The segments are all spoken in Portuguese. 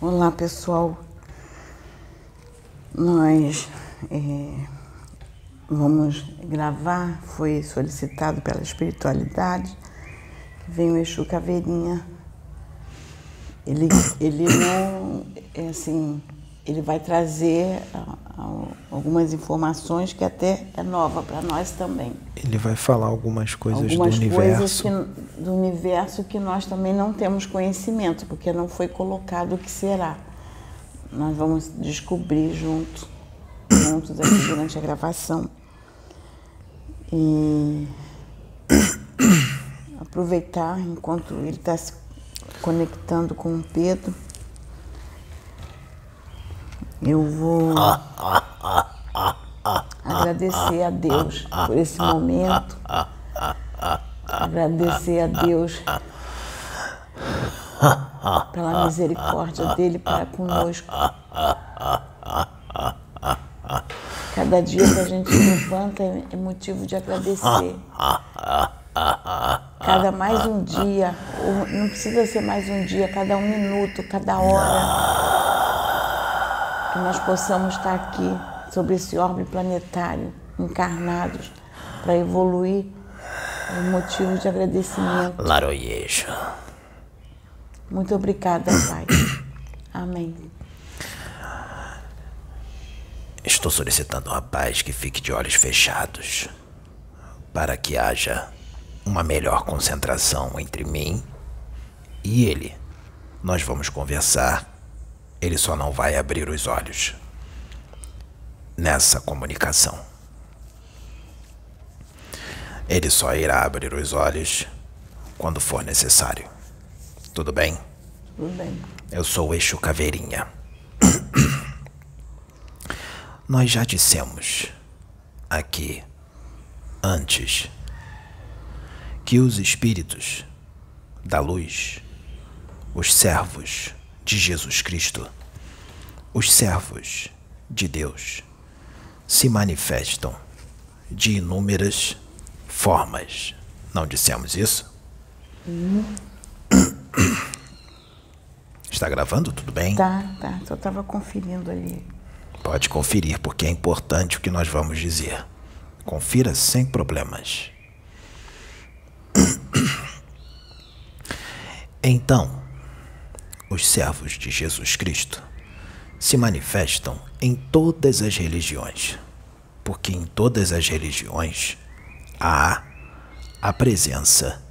Olá pessoal, nós é, vamos gravar, foi solicitado pela espiritualidade, vem o Exu Caveirinha. Ele, ele não, é assim, ele vai trazer ah, ah, algumas informações que até é nova para nós também. Ele vai falar algumas coisas algumas do coisas universo. que, do universo que nós também não temos conhecimento, porque não foi colocado o que será. Nós vamos descobrir junto, juntos aqui durante a gravação. E aproveitar enquanto ele está se conectando com o Pedro. Eu vou agradecer a Deus por esse momento. Agradecer a Deus pela misericórdia dele para conosco. Cada dia que a gente levanta é motivo de agradecer. Cada mais um dia, não precisa ser mais um dia, cada um minuto, cada hora, que nós possamos estar aqui sobre esse orbe planetário, encarnados, para evoluir, é um motivo de agradecimento. Laroyejo. Muito obrigada, Pai. Amém. Estou solicitando ao rapaz que fique de olhos fechados para que haja uma melhor concentração entre mim e ele. Nós vamos conversar. Ele só não vai abrir os olhos nessa comunicação. Ele só irá abrir os olhos quando for necessário. Tudo bem? Tudo bem. Eu sou o Exu Caveirinha. Nós já dissemos aqui antes que os espíritos da luz, os servos de Jesus Cristo, os servos de Deus, se manifestam de inúmeras formas. Não dissemos isso? Está gravando? Tudo bem? Tá, tá. Só estava conferindo ali. Pode conferir, porque é importante o que nós vamos dizer. Confira sem problemas. Então, os servos de Jesus Cristo se manifestam em todas as religiões, porque em todas as religiões há a presença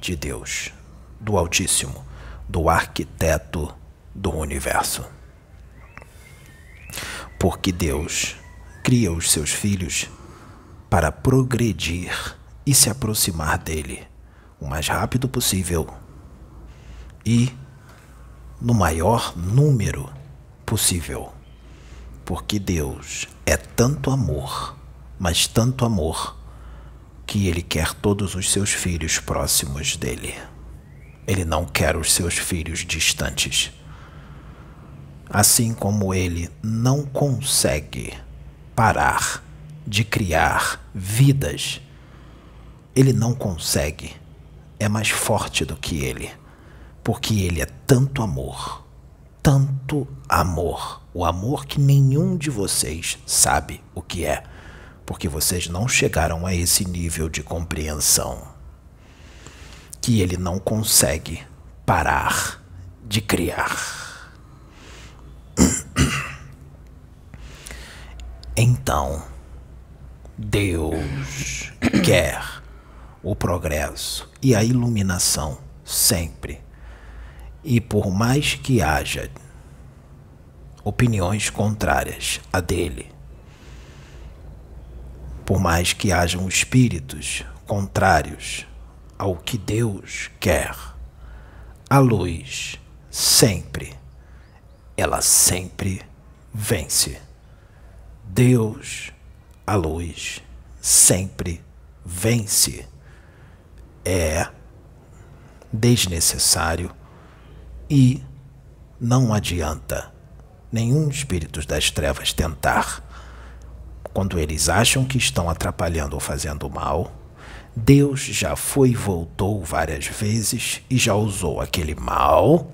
de Deus, do Altíssimo, do arquiteto do universo. Porque Deus cria os seus filhos para progredir e se aproximar dele o mais rápido possível e no maior número possível. Porque Deus é tanto amor, mas tanto amor, que Ele quer todos os seus filhos próximos dele. Ele não quer os seus filhos distantes. Assim como ele não consegue parar de criar vidas, ele não consegue. É mais forte do que ele, porque ele é tanto amor, tanto amor, o amor que nenhum de vocês sabe o que é, porque vocês não chegaram a esse nível de compreensão. Que ele não consegue parar de criar. Então, Deus quer o progresso e a iluminação sempre. E por mais que haja opiniões contrárias a dele, por mais que hajam espíritos contrários ao que Deus quer, a luz sempre, ela sempre vence. Deus, a luz, sempre vence. É desnecessário e não adianta nenhum espírito das trevas tentar. Quando eles acham que estão atrapalhando ou fazendo mal, Deus já foi e voltou várias vezes e já usou aquele mal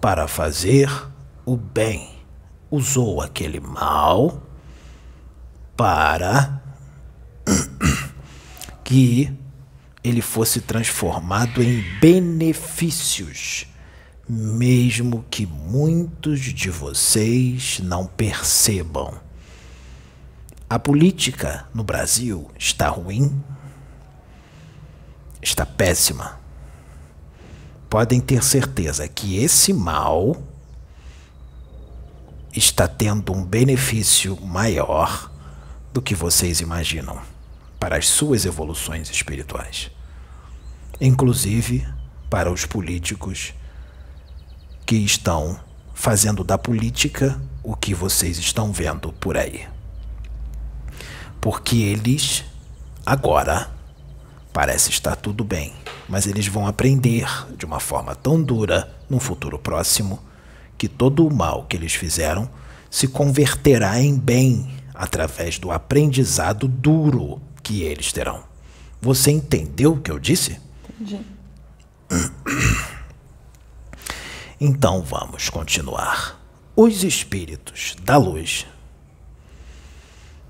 para fazer o bem. Usou aquele mal para que ele fosse transformado em benefícios, mesmo que muitos de vocês não percebam. A política no Brasil está ruim, está péssima. Podem ter certeza que esse mal está tendo um benefício maior do que vocês imaginam para as suas evoluções espirituais, inclusive para os políticos que estão fazendo da política o que vocês estão vendo por aí. Porque eles agora parece estar tudo bem, mas eles vão aprender de uma forma tão dura no futuro próximo que todo o mal que eles fizeram se converterá em bem através do aprendizado duro que eles terão. Você entendeu o que eu disse? Entendi. Então vamos continuar. Os espíritos da luz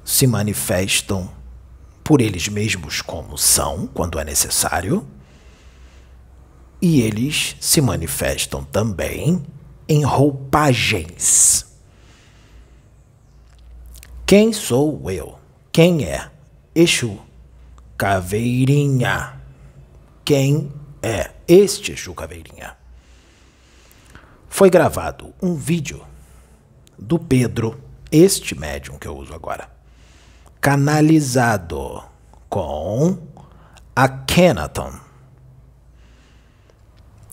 se manifestam por eles mesmos como são, quando é necessário, e eles se manifestam também em roupagens. Quem sou eu? Quem é? Exu, Caveirinha. Quem é este Exu Caveirinha? Foi gravado um vídeo do Pedro, este médium que eu uso agora, canalizado com a Kenaton.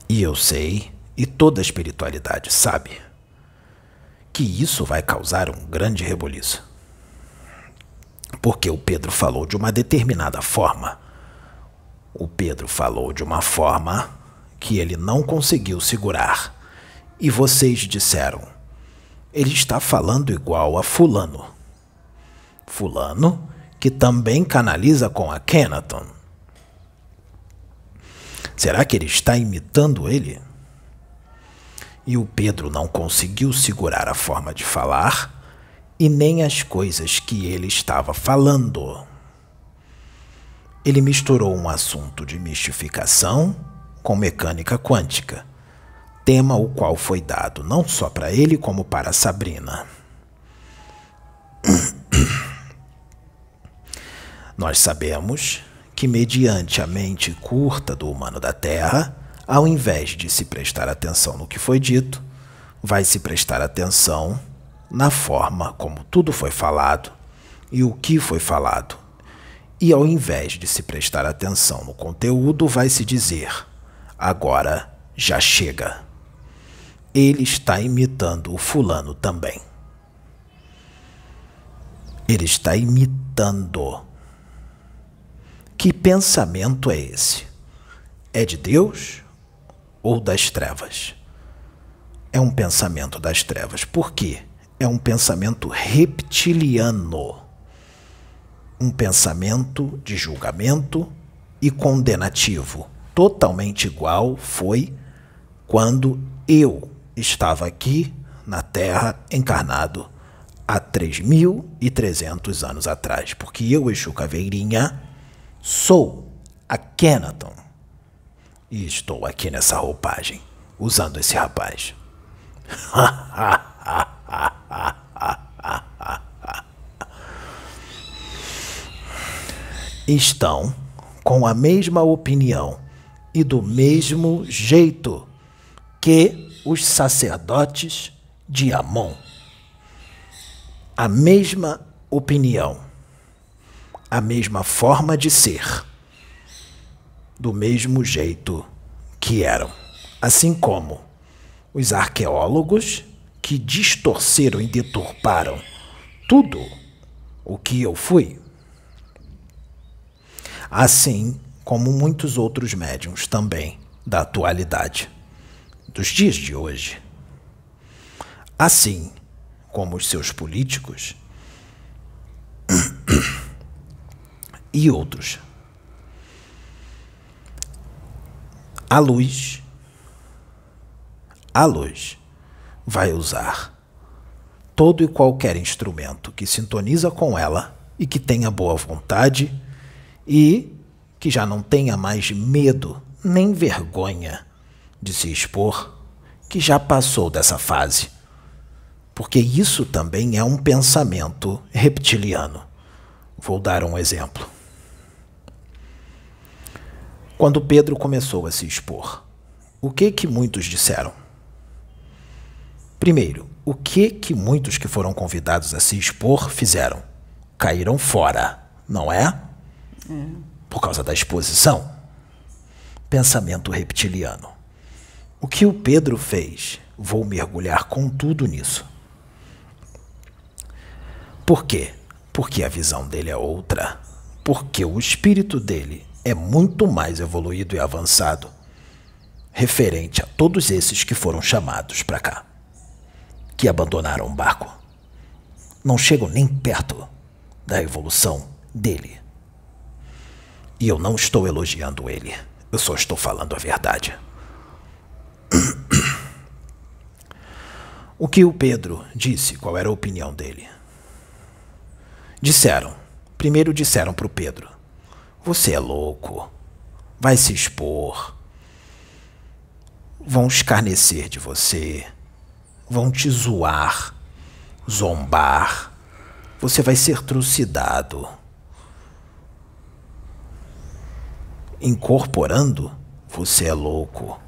E eu sei, e toda a espiritualidade sabe, que isso vai causar um grande reboliço porque o Pedro falou de uma determinada forma. O Pedro falou de uma forma que ele não conseguiu segurar. E vocês disseram: ele está falando igual a Fulano. Fulano, que também canaliza com a Kenaton. Será que ele está imitando ele? E o Pedro não conseguiu segurar a forma de falar e nem as coisas que ele estava falando. Ele misturou um assunto de mistificação com mecânica quântica, tema o qual foi dado não só para ele como para Sabrina. Nós sabemos que, mediante a mente curta do humano da Terra, ao invés de se prestar atenção no que foi dito, vai se prestar atenção na forma como tudo foi falado e o que foi falado. E ao invés de se prestar atenção no conteúdo, vai se dizer: agora já chega. Ele está imitando o fulano também. Ele está imitando. Que pensamento é esse? É de Deus ou das trevas? É um pensamento das trevas. Por quê? É um pensamento reptiliano, um pensamento de julgamento e condenativo, totalmente igual foi quando eu estava aqui na Terra encarnado há 3.300 anos atrás, porque eu, Exu Caveirinha, sou a Kenaton. E estou aqui nessa roupagem, usando esse rapaz. estão com a mesma opinião e do mesmo jeito que os sacerdotes de Amon. A mesma opinião, a mesma forma de ser, do mesmo jeito que eram. Assim como os arqueólogos que distorceram e deturparam tudo o que eu fui assim como muitos outros médiums também da atualidade, dos dias de hoje. Assim como os seus políticos e outros. A luz, a luz, vai usar todo e qualquer instrumento que sintoniza com ela e que tenha boa vontade e que já não tenha mais medo nem vergonha de se expor, que já passou dessa fase. Porque isso também é um pensamento reptiliano. Vou dar um exemplo. Quando Pedro começou a se expor, o que que muitos disseram? Primeiro, o que que muitos que foram convidados a se expor fizeram? Caíram fora, não é? é. Por causa da exposição. Pensamento reptiliano. O que o Pedro fez? Vou mergulhar com tudo nisso. Por quê? Porque a visão dele é outra. Porque o espírito dele é muito mais evoluído e avançado, referente a todos esses que foram chamados para cá que abandonaram o barco não chegam nem perto da evolução dele. E eu não estou elogiando ele, eu só estou falando a verdade. O que o Pedro disse, qual era a opinião dele? Disseram, primeiro disseram para o Pedro: Você é louco, vai se expor, vão escarnecer de você, vão te zoar, zombar, você vai ser trucidado. Incorporando, você é louco.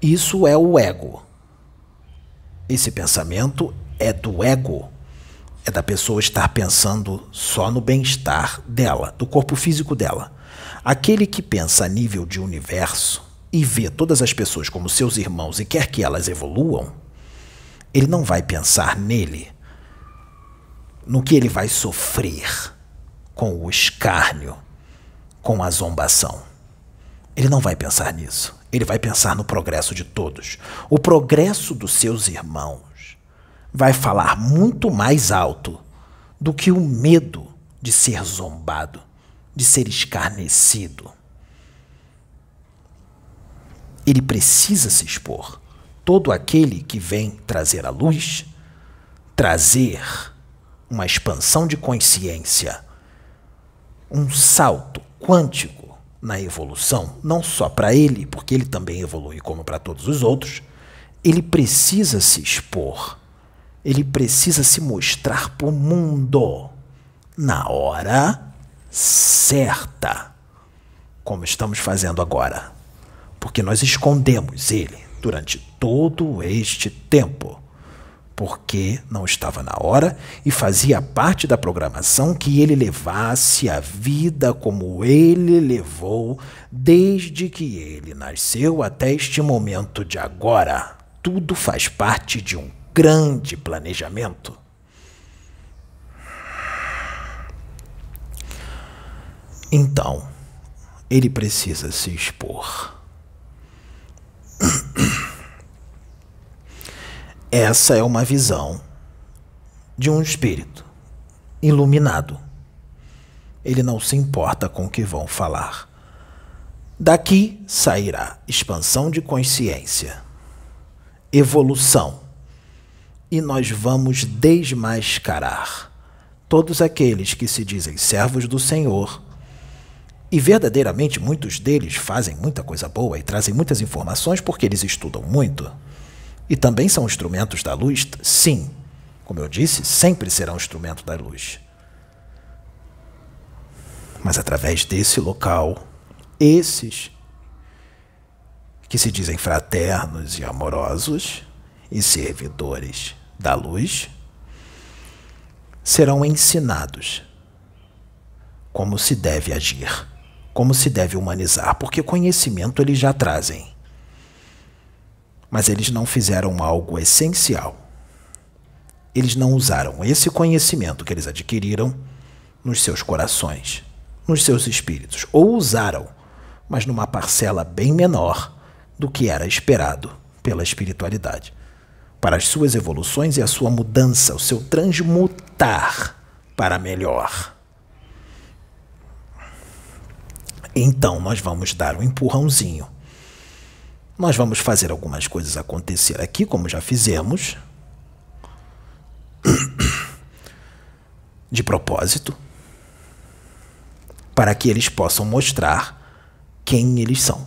Isso é o ego. Esse pensamento é do ego. É da pessoa estar pensando só no bem-estar dela, do corpo físico dela. Aquele que pensa a nível de universo e vê todas as pessoas como seus irmãos e quer que elas evoluam, ele não vai pensar nele, no que ele vai sofrer com o escárnio, com a zombação. Ele não vai pensar nisso. Ele vai pensar no progresso de todos. O progresso dos seus irmãos vai falar muito mais alto do que o medo de ser zombado, de ser escarnecido. Ele precisa se expor todo aquele que vem trazer a luz, trazer uma expansão de consciência, um salto quântico na evolução, não só para ele, porque ele também evolui como para todos os outros, ele precisa se expor, ele precisa se mostrar para o mundo na hora certa, como estamos fazendo agora, porque nós escondemos ele durante todo este tempo, porque não estava na hora e fazia parte da programação que ele levasse a vida como ele levou desde que ele nasceu até este momento de agora. Tudo faz parte de um grande planejamento. Então, ele precisa se expor. Essa é uma visão de um espírito iluminado. Ele não se importa com o que vão falar. Daqui sairá expansão de consciência, evolução, e nós vamos desmascarar todos aqueles que se dizem servos do Senhor. E verdadeiramente muitos deles fazem muita coisa boa e trazem muitas informações porque eles estudam muito e também são instrumentos da luz? Sim. Como eu disse, sempre serão instrumento da luz. Mas através desse local, esses que se dizem fraternos e amorosos e servidores da luz serão ensinados como se deve agir, como se deve humanizar, porque conhecimento eles já trazem mas eles não fizeram algo essencial. Eles não usaram esse conhecimento que eles adquiriram nos seus corações, nos seus espíritos, ou usaram, mas numa parcela bem menor do que era esperado pela espiritualidade, para as suas evoluções e a sua mudança, o seu transmutar para melhor. Então nós vamos dar um empurrãozinho Nós vamos fazer algumas coisas acontecer aqui, como já fizemos. De propósito, para que eles possam mostrar quem eles são.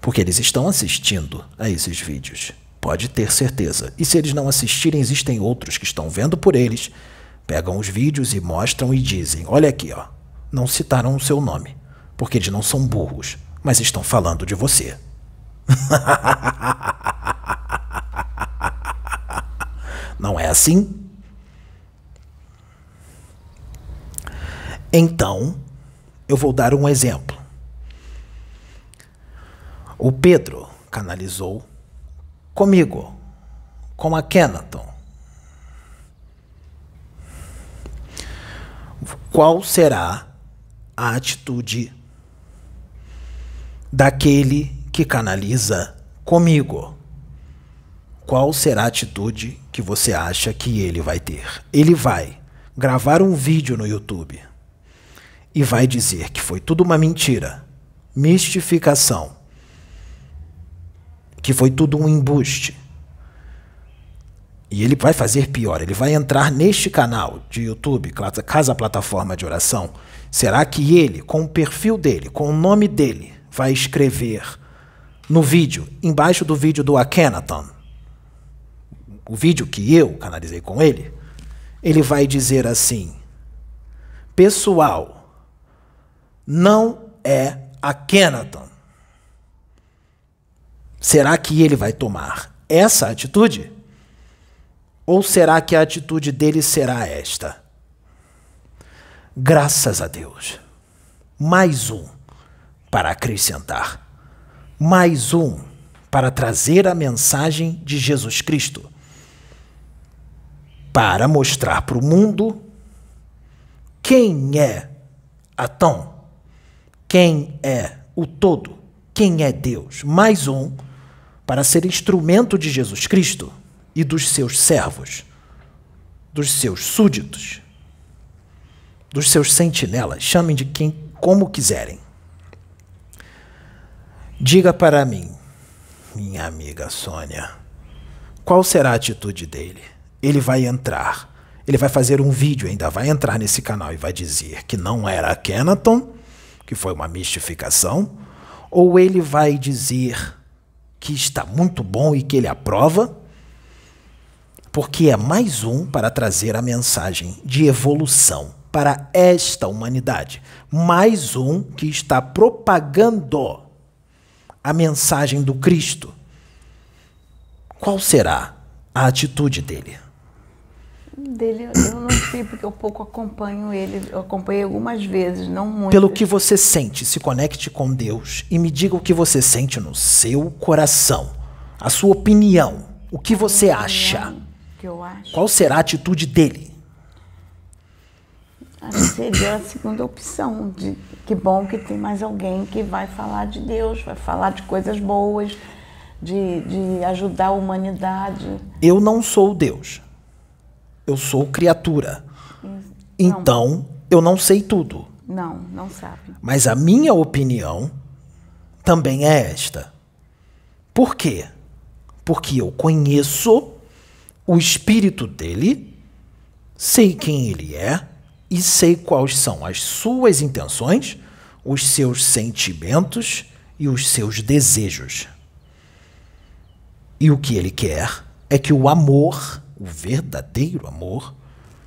Porque eles estão assistindo a esses vídeos. Pode ter certeza. E se eles não assistirem, existem outros que estão vendo por eles, pegam os vídeos e mostram e dizem: Olha aqui, ó. Não citaram o seu nome, porque eles não são burros, mas estão falando de você. não é assim? Então, eu vou dar um exemplo. O Pedro canalizou comigo, com a Kenaton. Qual será a atitude daquele que canaliza comigo? Qual será a atitude que você acha que ele vai ter? Ele vai gravar um vídeo no YouTube e vai dizer que foi tudo uma mentira, mistificação, que foi tudo um embuste. E ele vai fazer pior, ele vai entrar neste canal de YouTube, Casa Plataforma de Oração. Será que ele, com o perfil dele, com o nome dele, vai escrever no vídeo, embaixo do vídeo do Akhenaton, o vídeo que eu canalizei com ele, ele vai dizer assim: Pessoal, não é Akhenaton. Será que ele vai tomar essa atitude? Ou será que a atitude dele será esta? Graças a Deus. Mais um para acrescentar. Mais um para trazer a mensagem de Jesus Cristo. Para mostrar para o mundo quem é Atão quem é o todo, quem é Deus. Mais um para ser instrumento de Jesus Cristo e dos seus servos, dos seus súditos, dos seus sentinelas, chamem de quem como quiserem. Diga para mim, minha amiga Sônia, qual será a atitude dele? Ele vai entrar, ele vai fazer um vídeo, ainda vai entrar nesse canal e vai dizer que não era a Kenaton, que foi uma mistificação, ou ele vai dizer que está muito bom e que ele aprova, porque é mais um para trazer a mensagem de evolução para esta humanidade, mais um que está propagando a mensagem do Cristo. Qual será a atitude dele? Dele eu não sei, porque eu pouco acompanho ele. Eu acompanhei algumas vezes, não muito. Pelo que você sente, se conecte com Deus e me diga o que você sente no seu coração. A sua opinião. O que você acha? Que eu acho. Qual será a atitude dele? Acho que seria a segunda opção. De, que bom que tem mais alguém que vai falar de Deus, vai falar de coisas boas, de, de ajudar a humanidade. Eu não sou Deus. Eu sou criatura. Então, eu não sei tudo. Não, não sabe. Mas a minha opinião também é esta. Por quê? Porque eu conheço o espírito dele, sei quem ele é e sei quais são as suas intenções, os seus sentimentos e os seus desejos. E o que ele quer é que o amor o verdadeiro amor,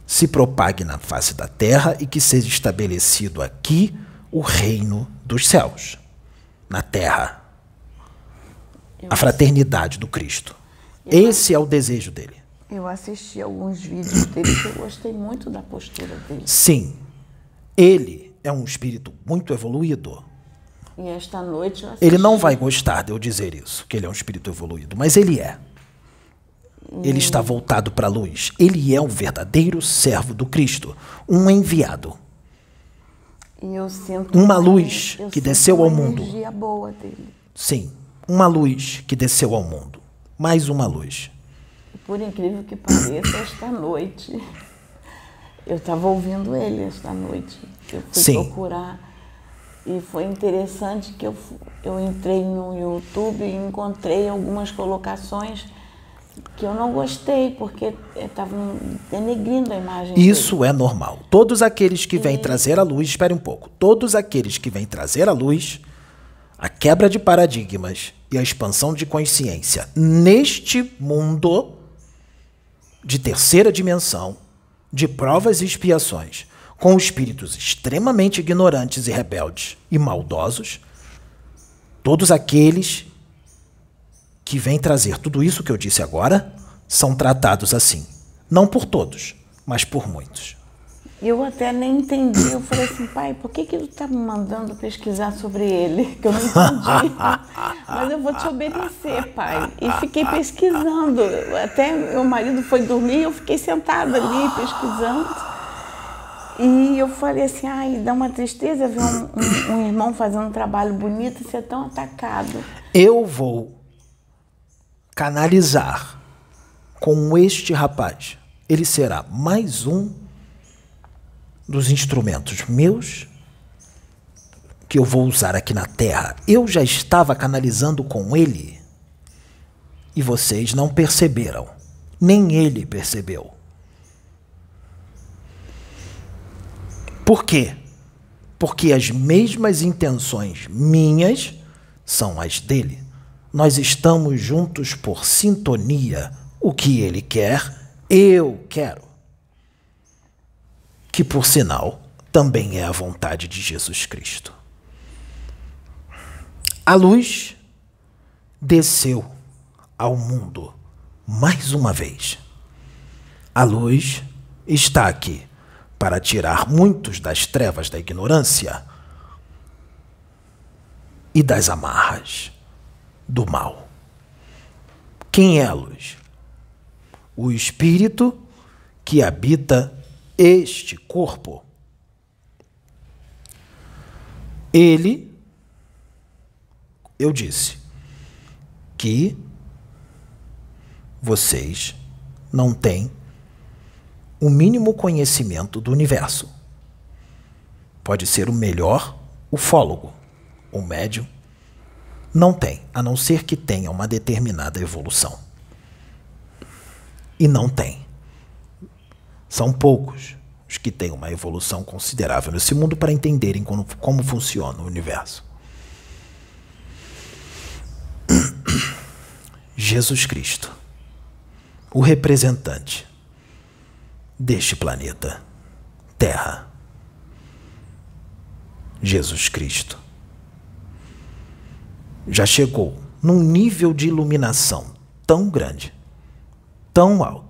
se propague na face da terra e que seja estabelecido aqui o reino dos céus, na terra. A fraternidade do Cristo. Esse é o desejo dele. Eu assisti alguns vídeos dele que eu gostei muito da postura dele. Sim. Ele é um espírito muito evoluído. E esta noite eu assisti... Ele não vai gostar de eu dizer isso, que ele é um espírito evoluído, mas ele é. Ele está voltado para a luz. Ele é um verdadeiro servo do Cristo, um enviado. uma luz que desceu ao mundo. boa dele. Sim, uma luz que desceu ao mundo. Mais uma luz. Por incrível que pareça, esta noite eu estava ouvindo ele esta noite. Eu fui Sim. procurar E foi interessante que eu, eu entrei no YouTube e encontrei algumas colocações que eu não gostei, porque estavam denegrindo a imagem. Isso dele. é normal. Todos aqueles que vêm trazer a luz, espere um pouco, todos aqueles que vêm trazer a luz, a quebra de paradigmas e a expansão de consciência neste mundo de terceira dimensão, de provas e expiações, com espíritos extremamente ignorantes e rebeldes e maldosos, todos aqueles que vêm trazer tudo isso que eu disse agora são tratados assim. Não por todos, mas por muitos. Eu até nem entendi. Eu falei assim, pai, por que, que ele está me mandando pesquisar sobre ele? Que eu não entendi. Mas eu vou te obedecer, pai. E fiquei pesquisando. Até meu marido foi dormir e eu fiquei sentada ali pesquisando. E eu falei assim, ai, dá uma tristeza ver um, um, um irmão fazendo um trabalho bonito e ser tão atacado. Eu vou canalizar com este rapaz, ele será mais um dos instrumentos meus que eu vou usar aqui na Terra. Eu já estava canalizando com ele e vocês não perceberam, nem ele percebeu. Por quê? Porque as mesmas intenções minhas são as dele. Nós estamos juntos por sintonia. O que ele quer, eu quero. Que, por sinal, também é a vontade de Jesus Cristo. A luz desceu ao mundo mais uma vez. A luz está aqui para tirar muitos das trevas da ignorância e das amarras do mal. Quem é a luz? O espírito que habita este corpo. Ele, eu disse, que vocês não têm o mínimo conhecimento do universo. Pode ser o melhor ufólogo, o médium, não tem, a não ser que tenha uma determinada evolução. E não tem. São poucos os que têm uma evolução considerável nesse mundo para entenderem como, como funciona o universo. Jesus Cristo, o representante deste planeta, Terra. Jesus Cristo já chegou num nível de iluminação tão grande, tão alto,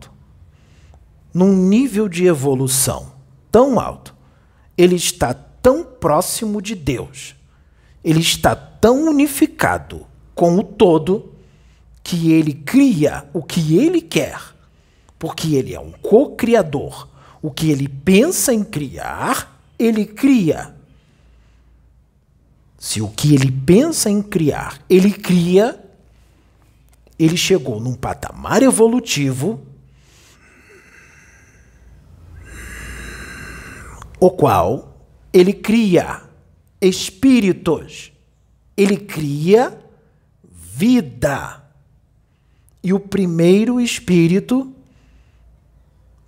num nível de evolução tão alto, ele está tão próximo de Deus, ele está tão unificado com o todo, que ele cria o que ele quer, porque ele é um co-criador. O que ele pensa em criar, ele cria. Se o que ele pensa em criar, ele cria, ele chegou num patamar evolutivo o qual ele cria espíritos, ele cria vida. E o primeiro espírito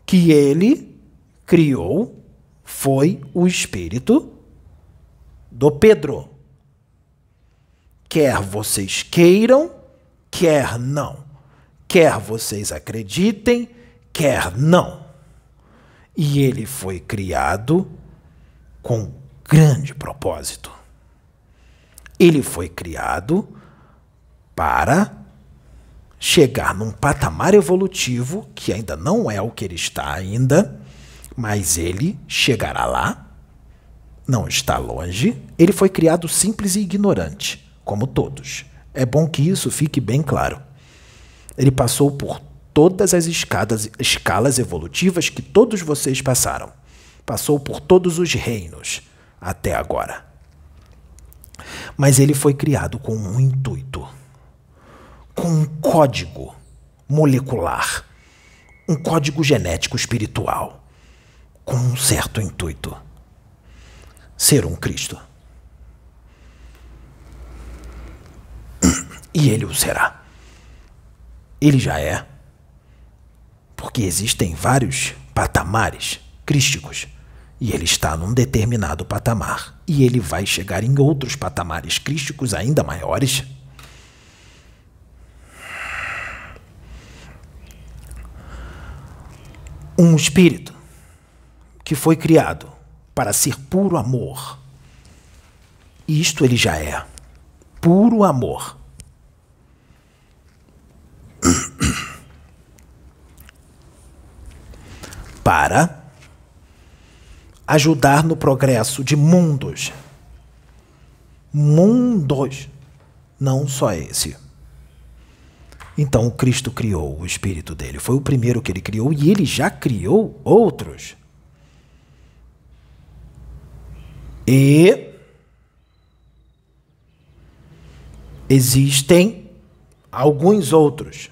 que ele criou foi o espírito do Pedro quer vocês queiram, quer não. Quer vocês acreditem, quer não. E ele foi criado com grande propósito. Ele foi criado para chegar num patamar evolutivo que ainda não é o que ele está ainda, mas ele chegará lá. Não está longe. Ele foi criado simples e ignorante como todos. É bom que isso fique bem claro. Ele passou por todas as escadas, escalas evolutivas que todos vocês passaram. Passou por todos os reinos até agora. Mas ele foi criado com um intuito, com um código molecular, um código genético espiritual, com um certo intuito: ser um Cristo. E ele o será. Ele já é porque existem vários patamares crísticos. E ele está num determinado patamar. E ele vai chegar em outros patamares crísticos ainda maiores. Um espírito que foi criado para ser puro amor. Isto ele já é. Puro amor. Para ajudar no progresso de mundos. Mundos. Não só esse. Então o Cristo criou o espírito dele. Foi o primeiro que ele criou e ele já criou outros. E existem alguns outros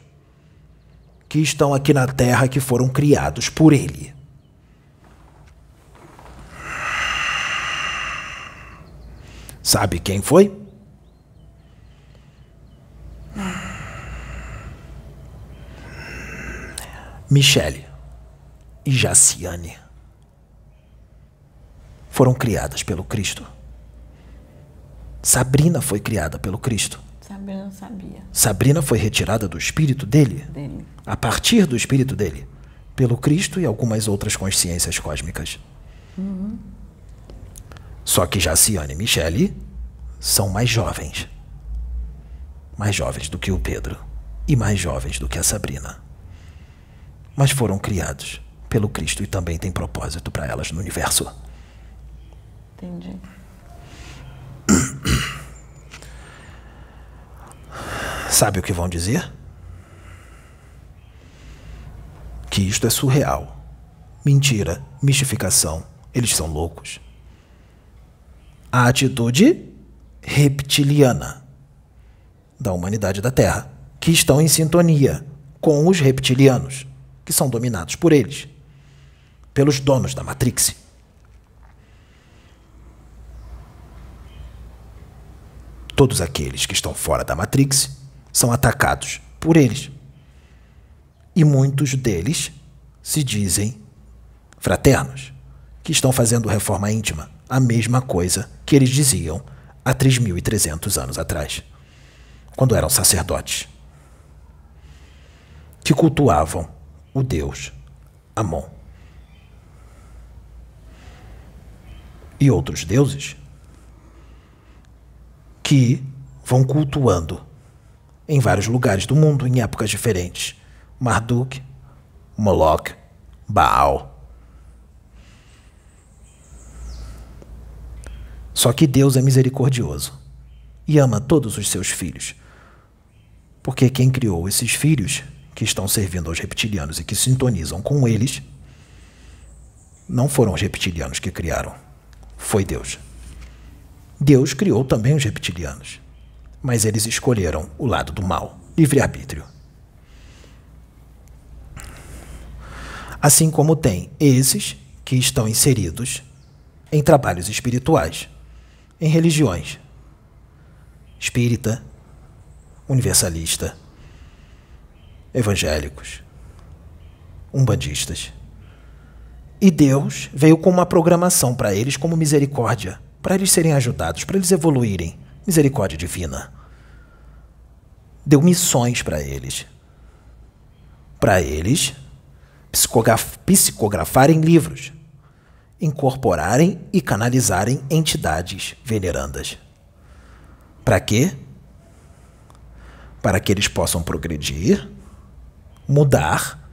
que estão aqui na Terra que foram criados por ele. Sabe quem foi? Michele e Jaciane foram criadas pelo Cristo. Sabrina foi criada pelo Cristo. Sabrina não sabia. Sabrina foi retirada do espírito dele, Dele. a partir do espírito dele, pelo Cristo e algumas outras consciências cósmicas. Só que Jaciane e Michele são mais jovens. Mais jovens do que o Pedro e mais jovens do que a Sabrina. Mas foram criados pelo Cristo e também tem propósito para elas no universo. Entendi. Sabe o que vão dizer? Que isto é surreal. Mentira, mistificação. Eles são loucos. A atitude reptiliana da humanidade da Terra, que estão em sintonia com os reptilianos, que são dominados por eles, pelos donos da Matrix. Todos aqueles que estão fora da Matrix são atacados por eles. E muitos deles se dizem fraternos, que estão fazendo reforma íntima, a mesma coisa que eles diziam há 3.300 anos atrás, quando eram sacerdotes, que cultuavam o deus Amon. E outros deuses que vão cultuando em vários lugares do mundo em épocas diferentes. Marduk, Moloch, Baal. Só que Deus é misericordioso e ama todos os seus filhos. Porque quem criou esses filhos que estão servindo aos reptilianos e que sintonizam com eles não foram os reptilianos que criaram, foi Deus. Deus criou também os reptilianos, mas eles escolheram o lado do mal, livre-arbítrio. Assim como tem esses que estão inseridos em trabalhos espirituais, em religiões espírita, universalista, evangélicos, umbandistas. E Deus veio com uma programação para eles como misericórdia para eles serem ajudados, para eles evoluírem. Misericórdia divina. Deu missões para eles. Para eles psicograf psicografarem livros, incorporarem e canalizarem entidades venerandas. Para quê? Para que eles possam progredir, mudar,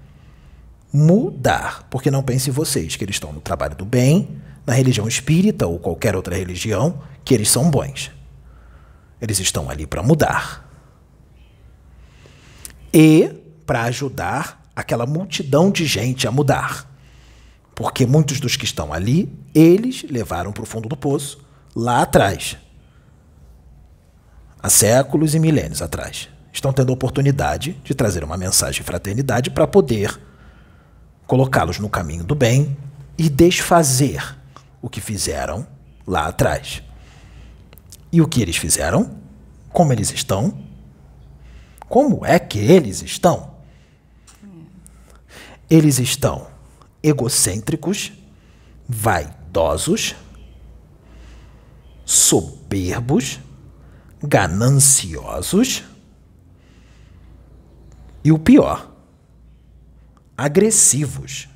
mudar. Porque não pensem vocês que eles estão no trabalho do bem, na religião espírita ou qualquer outra religião que eles são bons. Eles estão ali para mudar. E para ajudar aquela multidão de gente a mudar. Porque muitos dos que estão ali, eles levaram para o fundo do poço lá atrás. Há séculos e milênios atrás. Estão tendo a oportunidade de trazer uma mensagem de fraternidade para poder colocá-los no caminho do bem e desfazer o que fizeram lá atrás. E o que eles fizeram? Como eles estão? Como é que eles estão? Eles estão egocêntricos, vaidosos, soberbos, gananciosos e o pior, agressivos,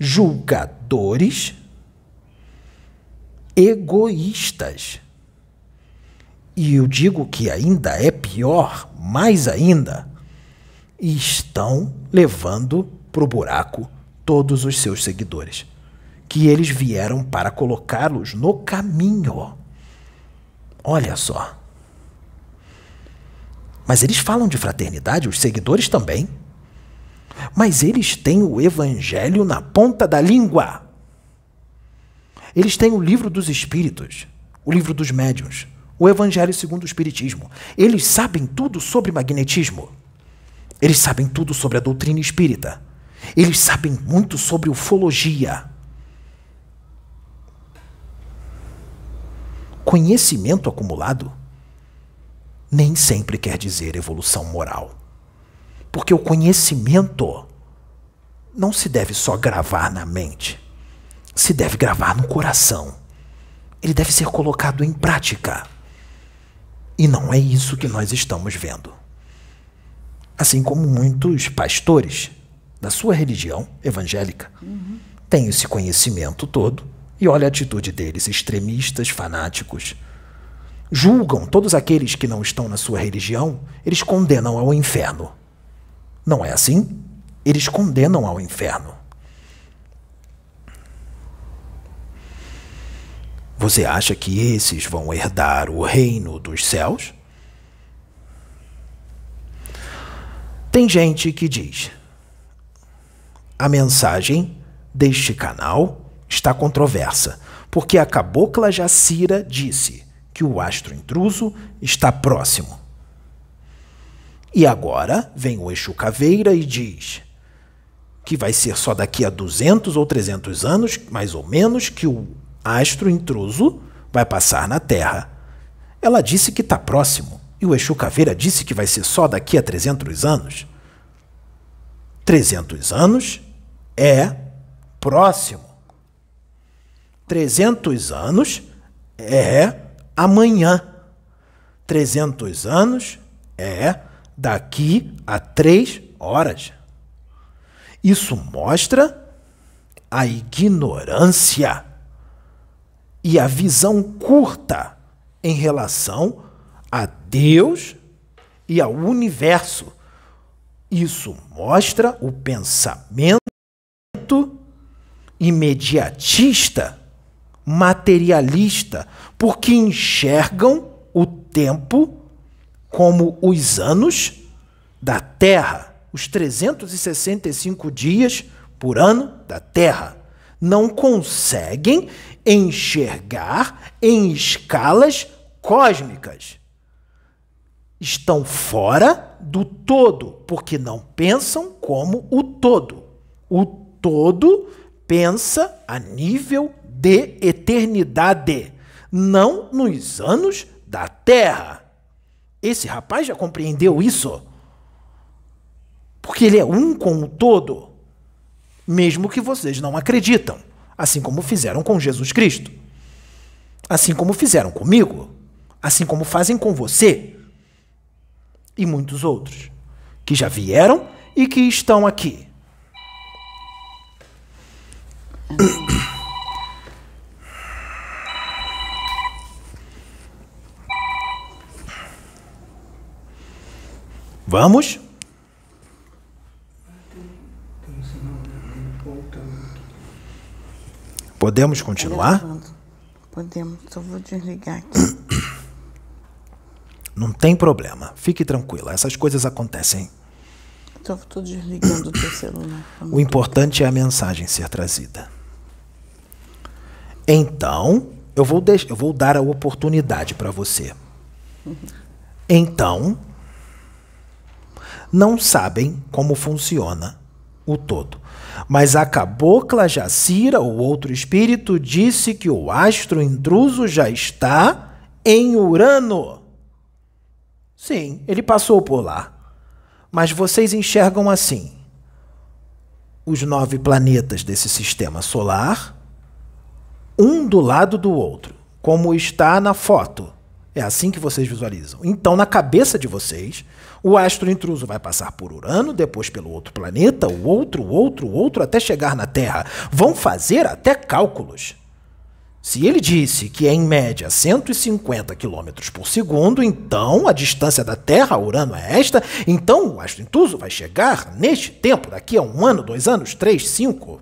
julgadores, egoístas. E eu digo que ainda é pior, mais ainda, estão levando para o buraco todos os seus seguidores, que eles vieram para colocá-los no caminho. Olha só. Mas eles falam de fraternidade, os seguidores também. Mas eles têm o evangelho na ponta da língua. Eles têm o livro dos espíritos, o livro dos médiuns, o evangelho segundo o espiritismo. Eles sabem tudo sobre magnetismo. Eles sabem tudo sobre a doutrina espírita. Eles sabem muito sobre ufologia. Conhecimento acumulado nem sempre quer dizer evolução moral. Porque o conhecimento não se deve só gravar na mente, se deve gravar no coração. Ele deve ser colocado em prática. E não é isso que nós estamos vendo. Assim como muitos pastores da sua religião evangélica uhum. têm esse conhecimento todo e olha a atitude deles, extremistas, fanáticos. Julgam todos aqueles que não estão na sua religião, eles condenam ao inferno. Não é assim? Eles condenam ao inferno. Você acha que esses vão herdar o reino dos céus? Tem gente que diz: a mensagem deste canal está controversa, porque a cabocla Jacira disse que o astro intruso está próximo. E agora vem o Exu Caveira e diz que vai ser só daqui a 200 ou 300 anos, mais ou menos, que o astro intruso vai passar na Terra. Ela disse que está próximo. E o Exu Caveira disse que vai ser só daqui a 300 anos. 300 anos é próximo. 300 anos é amanhã. 300 anos é daqui a três horas. Isso mostra a ignorância e a visão curta em relação a Deus e ao universo. Isso mostra o pensamento imediatista, materialista, porque enxergam o tempo como os anos da Terra, os 365 dias por ano da Terra. Não conseguem enxergar em escalas cósmicas. Estão fora do todo, porque não pensam como o todo. O todo pensa a nível de eternidade, não nos anos da Terra. Esse rapaz já compreendeu isso? Porque ele é um com o todo, mesmo que vocês não acreditam assim como fizeram com Jesus Cristo, assim como fizeram comigo, assim como fazem com você e muitos outros que já vieram e que estão aqui. Vamos? Podemos continuar? Podemos, só vou desligar aqui. Não tem problema, fique tranquila, essas coisas acontecem. Estou desligando o teu celular. O importante é a mensagem ser trazida. Então, eu vou, eu vou dar a oportunidade para você. Então, não sabem como funciona o todo. Mas a cabocla Jacira, o outro espírito, disse que o astro intruso já está em Urano. Sim, ele passou por lá. Mas vocês enxergam assim: os nove planetas desse sistema solar, um do lado do outro, como está na foto. É assim que vocês visualizam. Então, na cabeça de vocês, o astro intruso vai passar por Urano, depois pelo outro planeta, o outro, o outro, o outro, até chegar na Terra. Vão fazer até cálculos. Se ele disse que é em média 150 km por segundo, então a distância da Terra a Urano é esta, então o astro intruso vai chegar neste tempo, daqui a um ano, dois anos, três, cinco.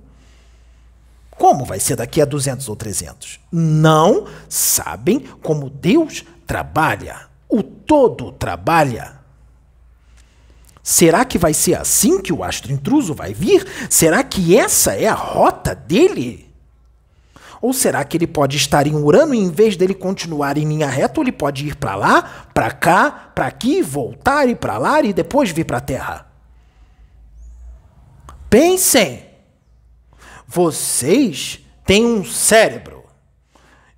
Como vai ser daqui a 200 ou 300? Não sabem como Deus trabalha. O todo trabalha. Será que vai ser assim que o astro intruso vai vir? Será que essa é a rota dele? Ou será que ele pode estar em Urano e em vez dele continuar em linha reta, ele pode ir para lá, para cá, para aqui, voltar e para lá e depois vir para a Terra? Pensem. Vocês têm um cérebro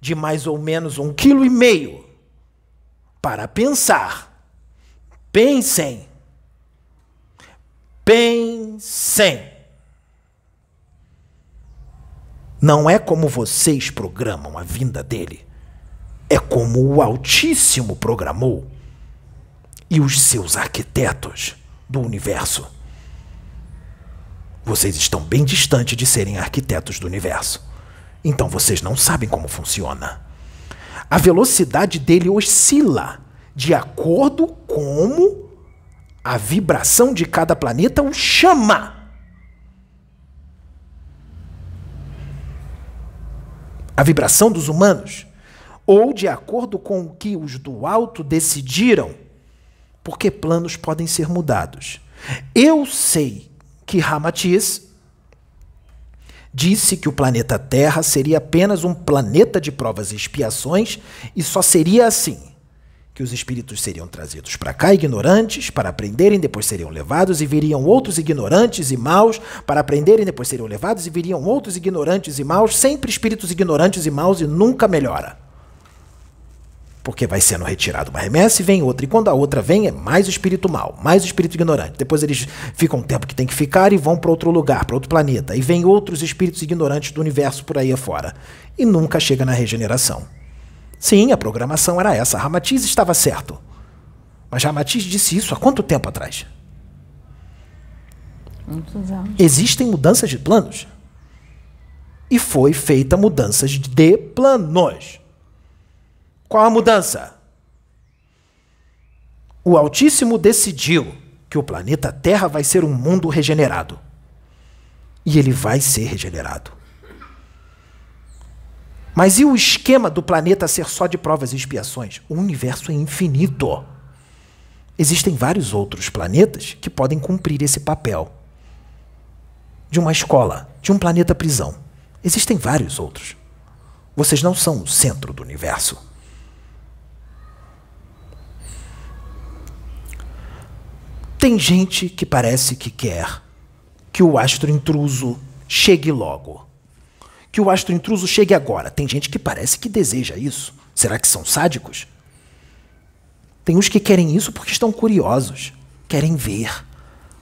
de mais ou menos um quilo e meio para pensar. Pensem. Pensem. Não é como vocês programam a vinda dele. É como o Altíssimo programou e os seus arquitetos do universo. Vocês estão bem distantes de serem arquitetos do universo. Então vocês não sabem como funciona. A velocidade dele oscila de acordo com a vibração de cada planeta o chama. a vibração dos humanos, ou de acordo com o que os do alto decidiram, porque planos podem ser mudados. Eu sei que Ramatiz disse que o planeta Terra seria apenas um planeta de provas e expiações e só seria assim que os espíritos seriam trazidos para cá ignorantes para aprenderem, depois seriam levados e viriam outros ignorantes e maus para aprenderem, depois seriam levados e viriam outros ignorantes e maus, sempre espíritos ignorantes e maus e nunca melhora. Porque vai sendo retirado uma remessa e vem outra. E quando a outra vem, é mais espírito mau, mais espírito ignorante. Depois eles ficam um tempo que tem que ficar e vão para outro lugar, para outro planeta. E vem outros espíritos ignorantes do universo por aí afora. E nunca chega na regeneração. Sim, a programação era essa. Ramatiz estava certo. Mas Ramatiz disse isso há quanto tempo atrás? Muitos anos. Existem mudanças de planos. E foi feita mudanças de planos. Qual a mudança? O Altíssimo decidiu que o planeta Terra vai ser um mundo regenerado. E ele vai ser regenerado. Mas e o esquema do planeta ser só de provas e expiações? O universo é infinito. Existem vários outros planetas que podem cumprir esse papel. De uma escola, de um planeta prisão. Existem vários outros. Vocês não são o centro do universo. Tem gente que parece que quer que o astro intruso chegue logo que o astro intruso chegue agora. Tem gente que parece que deseja isso. Será que são sádicos? Tem uns que querem isso porque estão curiosos, querem ver.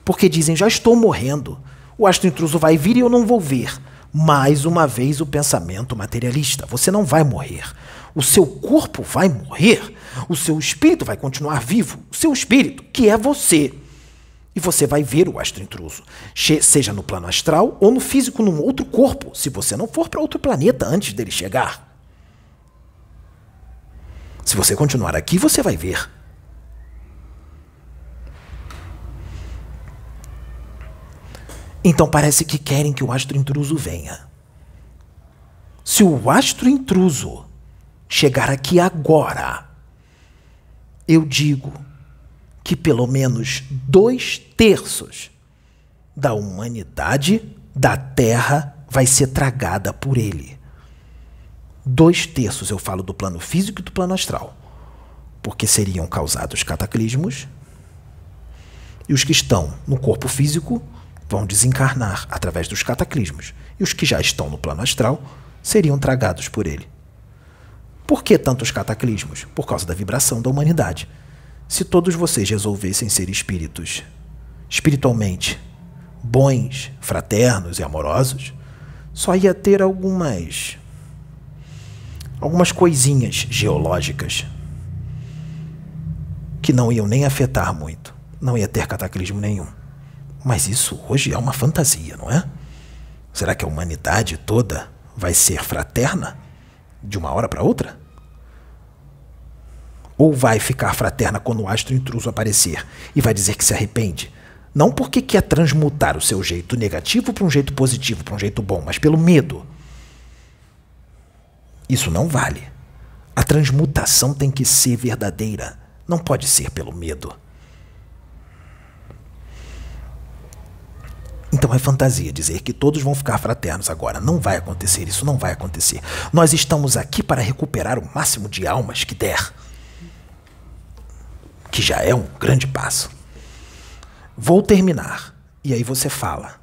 Porque dizem: já estou morrendo. O astro intruso vai vir e eu não vou ver. Mais uma vez o pensamento materialista: você não vai morrer. O seu corpo vai morrer. O seu espírito vai continuar vivo. O seu espírito, que é você. E você vai ver o astro intruso, seja no plano astral ou no físico num outro corpo, se você não for para outro planeta antes dele chegar. Se você continuar aqui, você vai ver. Então parece que querem que o astro intruso venha. Se o astro intruso chegar aqui agora, eu digo que pelo menos dois terços da humanidade da Terra vai ser tragada por ele. Dois terços eu falo do plano físico e do plano astral, porque seriam causados cataclismos e os que estão no corpo físico vão desencarnar através dos cataclismos e os que já estão no plano astral seriam tragados por ele. Por que tantos cataclismos? Por causa da vibração da humanidade. Se todos vocês resolvessem ser espíritos espiritualmente bons, fraternos e amorosos, só ia ter algumas algumas coisinhas geológicas que não iam nem afetar muito, não ia ter cataclismo nenhum. Mas isso hoje é uma fantasia, não é? Será que a humanidade toda vai ser fraterna de uma hora para outra? Ou vai ficar fraterna quando o astro intruso aparecer e vai dizer que se arrepende? Não porque quer transmutar o seu jeito negativo para um jeito positivo, para um jeito bom, mas pelo medo. Isso não vale. A transmutação tem que ser verdadeira, não pode ser pelo medo. Então é fantasia dizer que todos vão ficar fraternos agora. Não vai acontecer, isso não vai acontecer. Nós estamos aqui para recuperar o máximo de almas que der. Que já é um grande passo. Vou terminar. E aí você fala.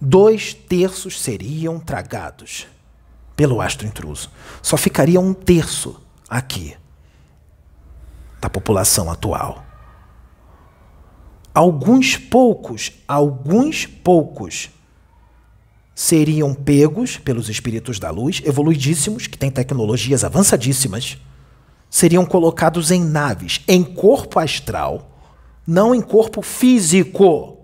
Dois terços seriam tragados pelo astro intruso. Só ficaria um terço aqui da população atual alguns poucos, alguns poucos seriam pegos pelos espíritos da luz, evoluidíssimos, que têm tecnologias avançadíssimas, seriam colocados em naves, em corpo astral, não em corpo físico.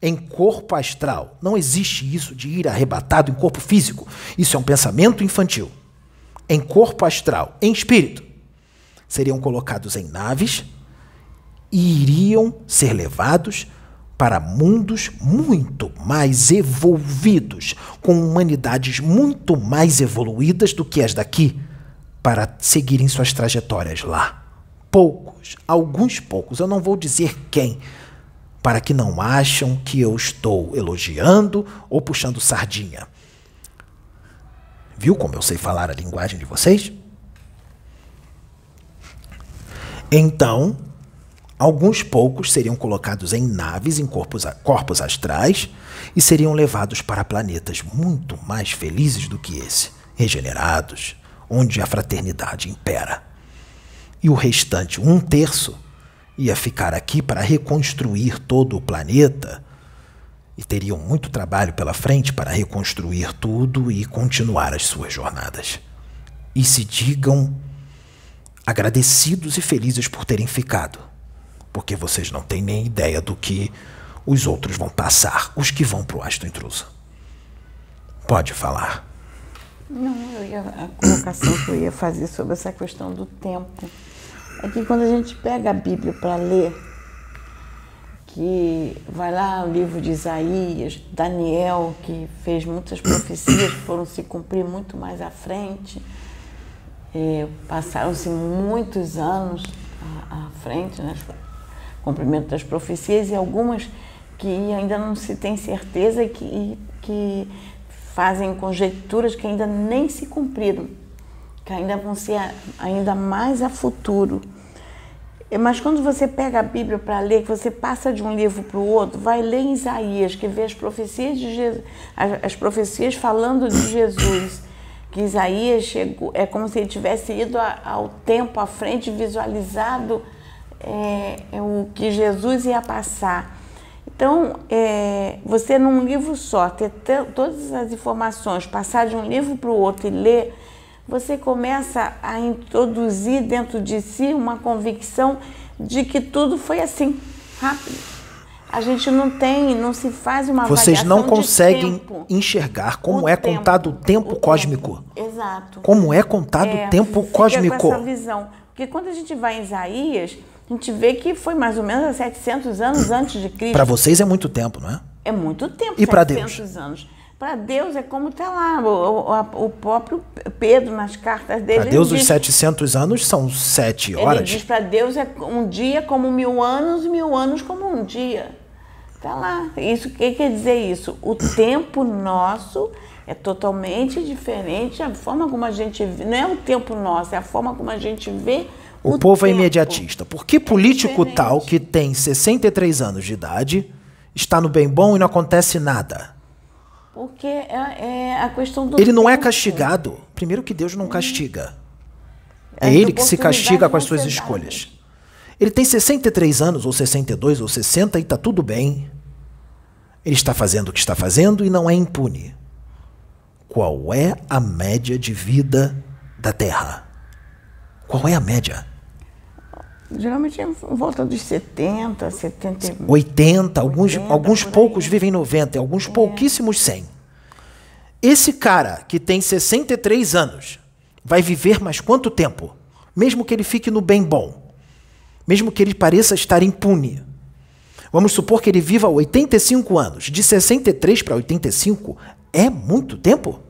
Em corpo astral. Não existe isso de ir arrebatado em corpo físico. Isso é um pensamento infantil. Em corpo astral, em espírito. Seriam colocados em naves e iriam ser levados para mundos muito mais evolvidos, com humanidades muito mais evoluídas do que as daqui, para seguirem suas trajetórias lá. Poucos, alguns poucos, eu não vou dizer quem, para que não acham que eu estou elogiando ou puxando sardinha. Viu como eu sei falar a linguagem de vocês? Então, Alguns poucos seriam colocados em naves em corpos, corpos astrais e seriam levados para planetas muito mais felizes do que esse, regenerados, onde a fraternidade impera. E o restante, um terço, ia ficar aqui para reconstruir todo o planeta e teriam muito trabalho pela frente para reconstruir tudo e continuar as suas jornadas. E se digam agradecidos e felizes por terem ficado porque vocês não têm nem ideia do que os outros vão passar, os que vão para o astro intruso. Pode falar. Não, ia, a colocação que eu ia fazer sobre essa questão do tempo é que quando a gente pega a Bíblia para ler, que vai lá o livro de Isaías, Daniel, que fez muitas profecias que foram se cumprir muito mais à frente, é, passaram-se muitos anos à, frente, né? cumprimento das profecias e algumas que ainda não se tem certeza que, que fazem conjecturas que ainda nem se cumpriram, que ainda vão ser ainda mais a futuro. Mas quando você pega a Bíblia para ler, que você passa de um livro para o outro, vai ler em Isaías, que vê as profecias de Jesus, as profecias falando de Jesus, que Isaías chegou, é como se ele tivesse ido ao tempo à frente, visualizado é, é o que Jesus ia passar. Então, é, você num livro só, ter todas as informações, passar de um livro para o outro e ler, você começa a introduzir dentro de si uma convicção de que tudo foi assim, rápido. A gente não tem, não se faz uma Vocês não conseguem enxergar como o é tempo, contado o tempo o cósmico. Tempo. Exato. Como é contado é, o tempo cósmico. Com essa visão. Porque quando a gente vai em Isaías, a gente vê que foi mais ou menos há 700 anos antes de Cristo. Para vocês é muito tempo, não é? É muito tempo, e para Deus? anos. Para Deus é como está lá, o, o, próprio Pedro nas cartas dele. Para Deus, os diz, 700 anos são sete horas. Ele diz para Deus é um dia como mil anos, mil anos como um dia. Está lá. Isso, o que quer dizer isso? O tempo nosso é totalmente diferente, a forma como a gente vê, não é o tempo nosso, é a forma como a gente vê o, o povo é tempo. é imediatista. Por que político é tal que tem 63 anos de idade está no bem bom e não acontece nada? Porque é, é a questão do. Ele não é castigado. Primeiro que Deus não castiga. É ele que se castiga com as suas escolhas. Ele tem 63 anos, ou 62, ou 60 e está tudo bem. Ele está fazendo o que está fazendo e não é impune. Qual é a média de vida da Terra? Qual é a média? Geralmente é em volta dos 70, 70. 80, alguns, 80, alguns poucos vivem 90, alguns é. pouquíssimos 100. Esse cara que tem 63 anos vai viver mais quanto tempo? Mesmo que ele fique no bem bom. Mesmo que ele pareça estar impune. Vamos supor que ele viva 85 anos. De 63 para 85 é muito tempo?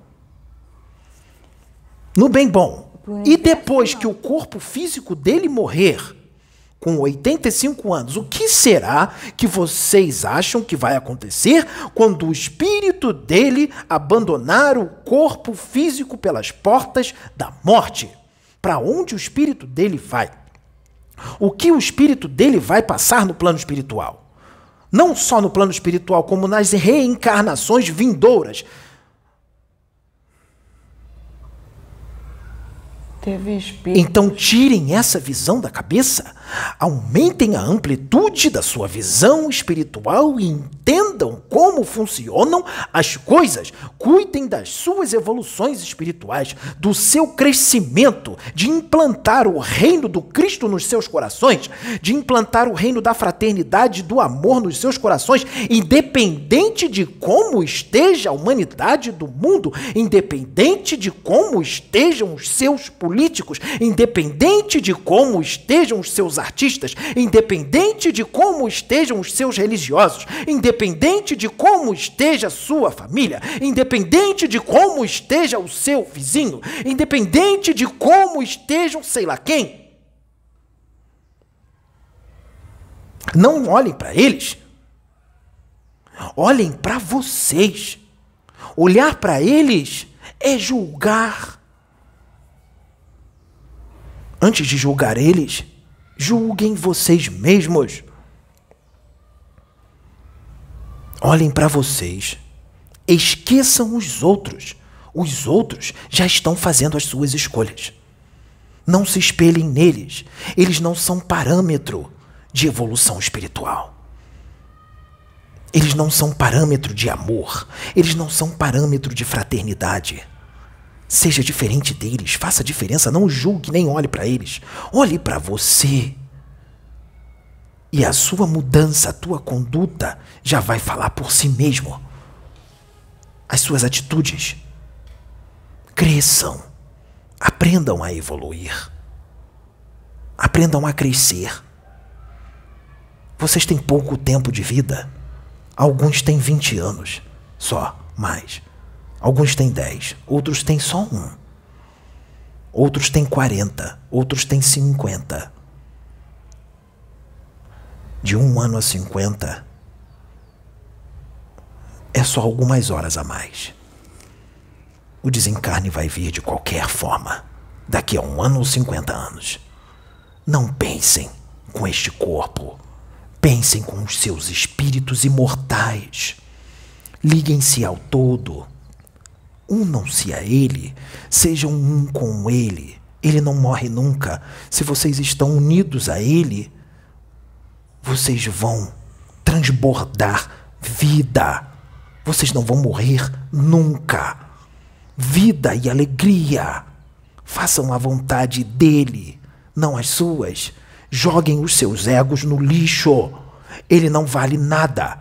No bem bom. E depois que o corpo físico dele morrer, com 85 anos, o que será que vocês acham que vai acontecer quando o espírito dele abandonar o corpo físico pelas portas da morte? Para onde o espírito dele vai? O que o espírito dele vai passar no plano espiritual? Não só no plano espiritual, como nas reencarnações vindouras. Então tirem essa visão da cabeça, aumentem a amplitude da sua visão espiritual e entendam como funcionam as coisas. Cuidem das suas evoluções espirituais, do seu crescimento, de implantar o reino do Cristo nos seus corações, de implantar o reino da fraternidade do amor nos seus corações, independente de como esteja a humanidade do mundo, independente de como estejam os seus políticos políticos, independente de como estejam os seus artistas, independente de como estejam os seus religiosos, independente de como esteja sua família, independente de como esteja o seu vizinho, independente de como estejam sei lá quem. Não olhem para eles. Olhem para vocês. Olhar para eles é julgar. Antes de julgar eles, julguem vocês mesmos. Olhem para vocês. Esqueçam os outros. Os outros já estão fazendo as suas escolhas. Não se espelhem neles. Eles não são parâmetro de evolução espiritual. Eles não são parâmetro de amor. Eles não são parâmetro de fraternidade. Seja diferente deles, faça diferença, não julgue nem olhe para eles. Olhe para você. E a sua mudança, a tua conduta já vai falar por si mesmo. As suas atitudes cresçam, aprendam a evoluir, aprendam a crescer. Vocês têm pouco tempo de vida, alguns têm 20 anos só, mais. Alguns têm 10, outros têm só um. Outros têm 40, outros têm 50. De um ano a 50 é só algumas horas a mais. O desencarne vai vir de qualquer forma, daqui a um ano ou 50 anos. Não pensem com este corpo, pensem com os seus espíritos imortais. Liguem-se ao todo unam-se a Ele, sejam um com Ele. Ele não morre nunca. Se vocês estão unidos a Ele, vocês vão transbordar vida. Vocês não vão morrer nunca. Vida e alegria. Façam a vontade dele, não as suas. Joguem os seus egos no lixo. Ele não vale nada.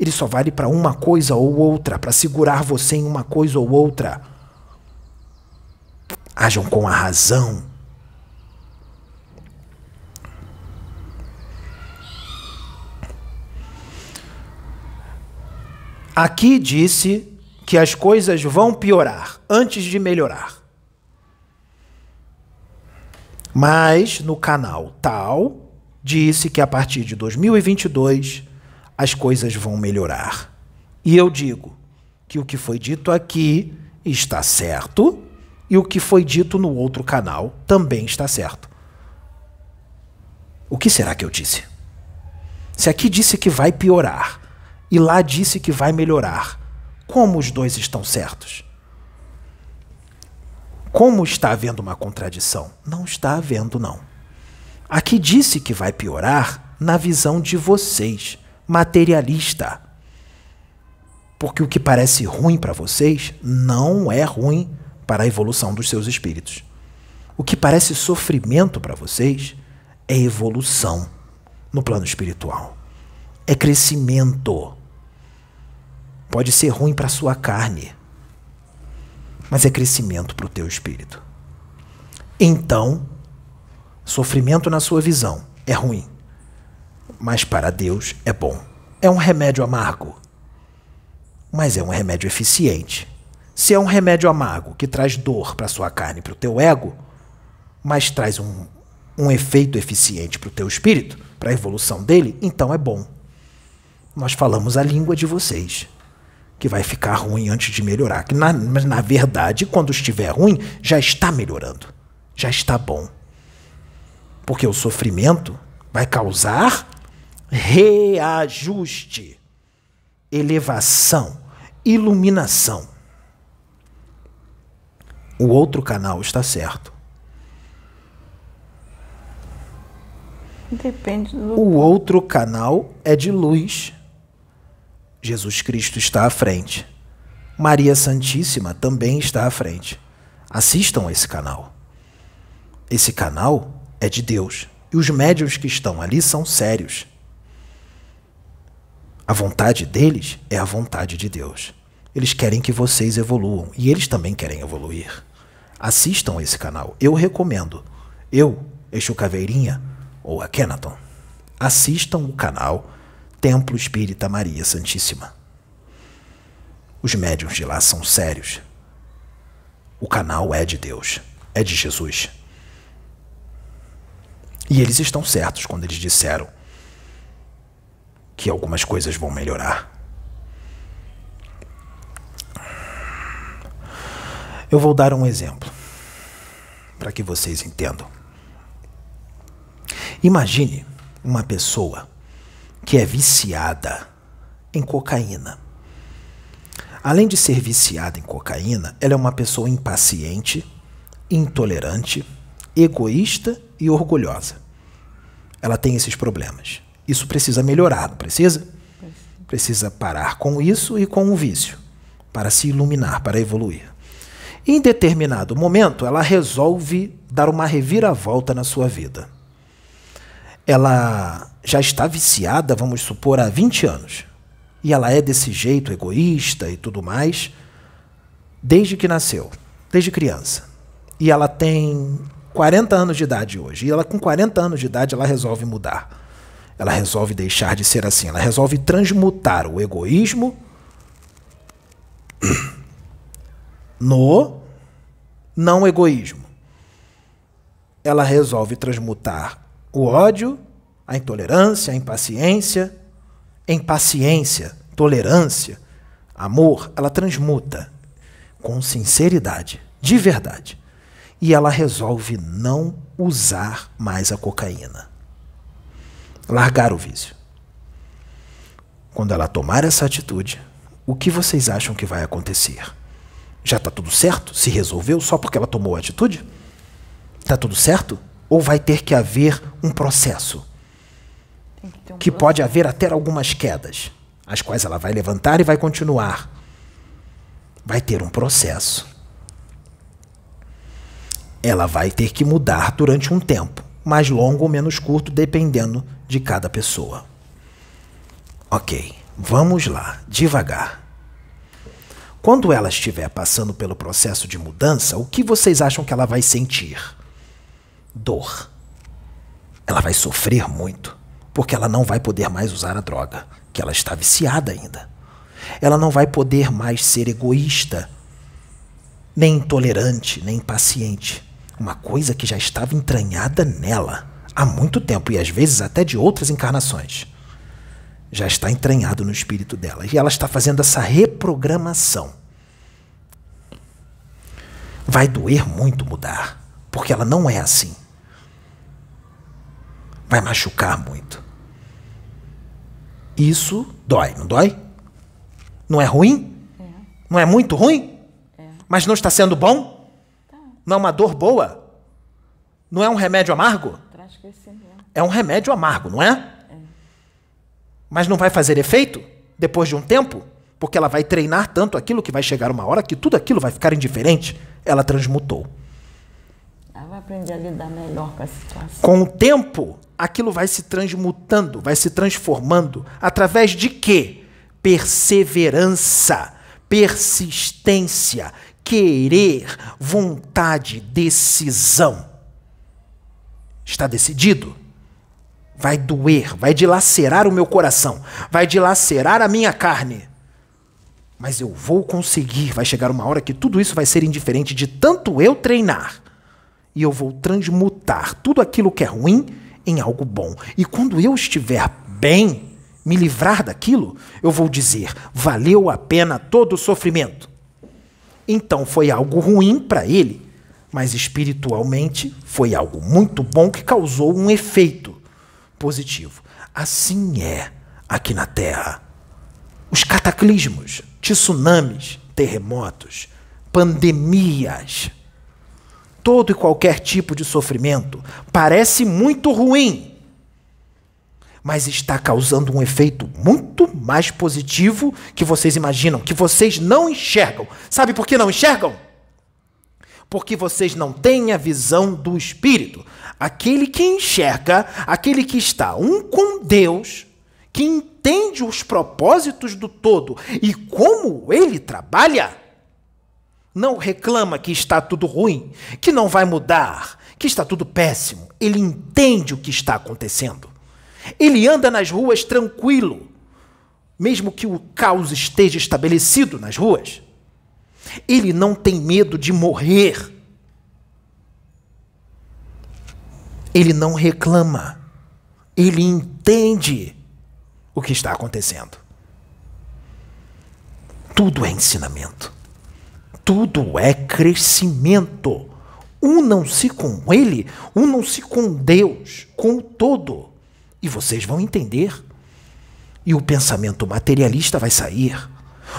Ele só vale para uma coisa ou outra, para segurar você em uma coisa ou outra. Ajam com a razão. Aqui disse que as coisas vão piorar antes de melhorar. Mas no canal tal disse que a partir de 2022 as coisas vão melhorar. E eu digo que o que foi dito aqui está certo e o que foi dito no outro canal também está certo. O que será que eu disse? Se aqui disse que vai piorar e lá disse que vai melhorar, como os dois estão certos? Como está havendo uma contradição? Não está havendo, não. Aqui disse que vai piorar na visão de vocês, materialista. Porque o que parece ruim para vocês não é ruim para a evolução dos seus espíritos. O que parece sofrimento para vocês é evolução no plano espiritual. É crescimento. Pode ser ruim para sua carne, mas é crescimento para o teu espírito. Então, sofrimento na sua visão é ruim, mas para Deus é bom. É um remédio amargo, mas é um remédio eficiente. Se é um remédio amargo que traz dor para sua carne, para o teu ego, mas traz um, um efeito eficiente para o teu espírito, para a evolução dele, então é bom. Nós falamos a língua de vocês que vai ficar ruim antes de melhorar. Que na, na verdade, quando estiver ruim, já está melhorando. Já está bom. Porque o sofrimento vai causar reajuste, elevação, iluminação. O outro canal está certo. Depende do. O outro canal é de luz Jesus Cristo está à frente. Maria Santíssima também está à frente. Assistam esse canal. Esse canal é de Deus. E os médios que estão ali são sérios. A vontade deles é a vontade de Deus. Eles querem que vocês evoluam e eles também querem evoluir. Assistam esse canal. Eu recomendo. Eu, Exu Caveirinha ou a Kenaton. Assistam o canal Templo Espírita Maria Santíssima. Os médiuns de lá são sérios. O canal é de Deus, é de Jesus. E eles estão certos quando eles disseram que algumas coisas vão melhorar. Eu vou dar um exemplo para que vocês entendam. Imagine uma pessoa que é viciada em cocaína. Além de ser viciada em cocaína, ela é uma pessoa impaciente, intolerante, egoísta e orgulhosa. Ela tem esses problemas. Isso precisa melhorar, não precisa? Precisa parar com isso e com o vício, para se iluminar, para evoluir. Em determinado momento, ela resolve dar uma reviravolta na sua vida. Ela já está viciada, vamos supor, há 20 anos. E ela é desse jeito, egoísta e tudo mais, desde que nasceu, desde criança. E ela tem 40 anos de idade hoje. E ela, com 40 anos de idade, ela resolve mudar. Ela resolve deixar de ser assim. Ela resolve transmutar o egoísmo no não egoísmo. Ela resolve transmutar o ódio a intolerância, a impaciência, impaciência, tolerância, amor, ela transmuta com sinceridade, de verdade. E ela resolve não usar mais a cocaína. Largar o vício. Quando ela tomar essa atitude, o que vocês acham que vai acontecer? Já está tudo certo? Se resolveu só porque ela tomou a atitude? Está tudo certo? Ou vai ter que haver um processo? que, um que pode haver até algumas quedas, as quais ela vai levantar e vai continuar. Vai ter um processo. Ela vai ter que mudar durante um tempo, mais longo ou menos curto, dependendo de cada pessoa. Ok, vamos lá, devagar. Quando ela estiver passando pelo processo de mudança, o que vocês acham que ela vai sentir? Dor. Ela vai sofrer muito porque ela não vai poder mais usar a droga, que ela está viciada ainda. Ela não vai poder mais ser egoísta, nem intolerante, nem impaciente. Uma coisa que já estava entranhada nela há muito tempo e às vezes até de outras encarnações. Já está entranhado no espírito dela e ela está fazendo essa reprogramação. Vai doer muito mudar, porque ela não é assim vai machucar muito. Isso dói, não dói? Não é ruim? É. Não é muito ruim? É. Mas não está sendo bom? Não é uma dor boa? Não é um remédio amargo? Traz crescimento. É um remédio amargo, não é? é? Mas não vai fazer efeito depois de um tempo? Porque ela vai treinar tanto aquilo que vai chegar uma hora que tudo aquilo vai ficar indiferente. Ela transmutou. Ela vai aprender a lidar melhor com a situação. Com o tempo, aquilo vai se transmutando, vai se transformando. Através de quê? Perseverança, persistência, querer, vontade, decisão. Está decidido? Vai doer, vai dilacerar o meu coração, vai dilacerar a minha carne. Mas eu vou conseguir. Vai chegar uma hora que tudo isso vai ser indiferente de tanto eu treinar. E eu vou transmutar tudo aquilo que é ruim em algo bom. E quando eu estiver bem, me livrar daquilo, eu vou dizer: valeu a pena todo o sofrimento. Então foi algo ruim para ele, mas espiritualmente foi algo muito bom que causou um efeito positivo. Assim é aqui na Terra. Os cataclismos, tsunamis, terremotos, pandemias, todo e qualquer tipo de sofrimento parece muito ruim, mas está causando um efeito muito mais positivo que vocês imaginam, que vocês não enxergam. Sabe por que não enxergam? Porque vocês não têm a visão do Espírito. Aquele que enxerga, aquele que está um com Deus, que entende os propósitos do todo e como ele trabalha, não reclama que está tudo ruim, que não vai mudar, que está tudo péssimo. Ele entende o que está acontecendo. Ele anda nas ruas tranquilo, mesmo que o caos esteja estabelecido nas ruas. Ele não tem medo de morrer. Ele não reclama. Ele entende o que está acontecendo. Tudo é ensinamento. Tudo é crescimento. Unam-se com Ele, unam-se com Deus, com o todo. E vocês vão entender. E o pensamento materialista vai sair.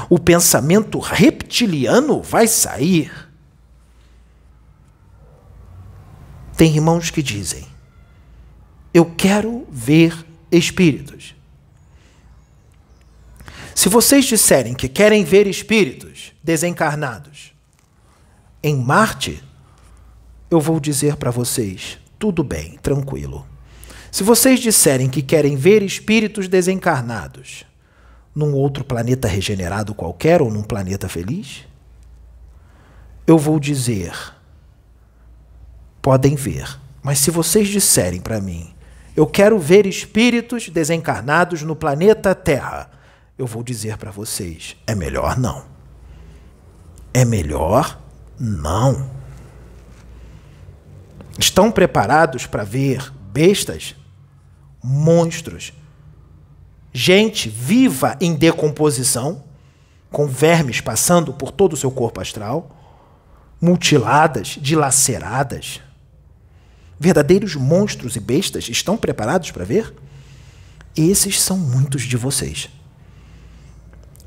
O pensamento reptiliano vai sair. Tem irmãos que dizem: Eu quero ver espíritos. Se vocês disserem que querem ver espíritos desencarnados em Marte, eu vou dizer para vocês: tudo bem, tranquilo. Se vocês disserem que querem ver espíritos desencarnados num outro planeta regenerado qualquer ou num planeta feliz, eu vou dizer: podem ver. Mas se vocês disserem para mim, eu quero ver espíritos desencarnados no planeta Terra, eu vou dizer para vocês: é melhor não. É melhor não. Estão preparados para ver bestas monstros, gente viva em decomposição, com vermes passando por todo o seu corpo astral, mutiladas, dilaceradas. Verdadeiros monstros e bestas estão preparados para ver? Esses são muitos de vocês.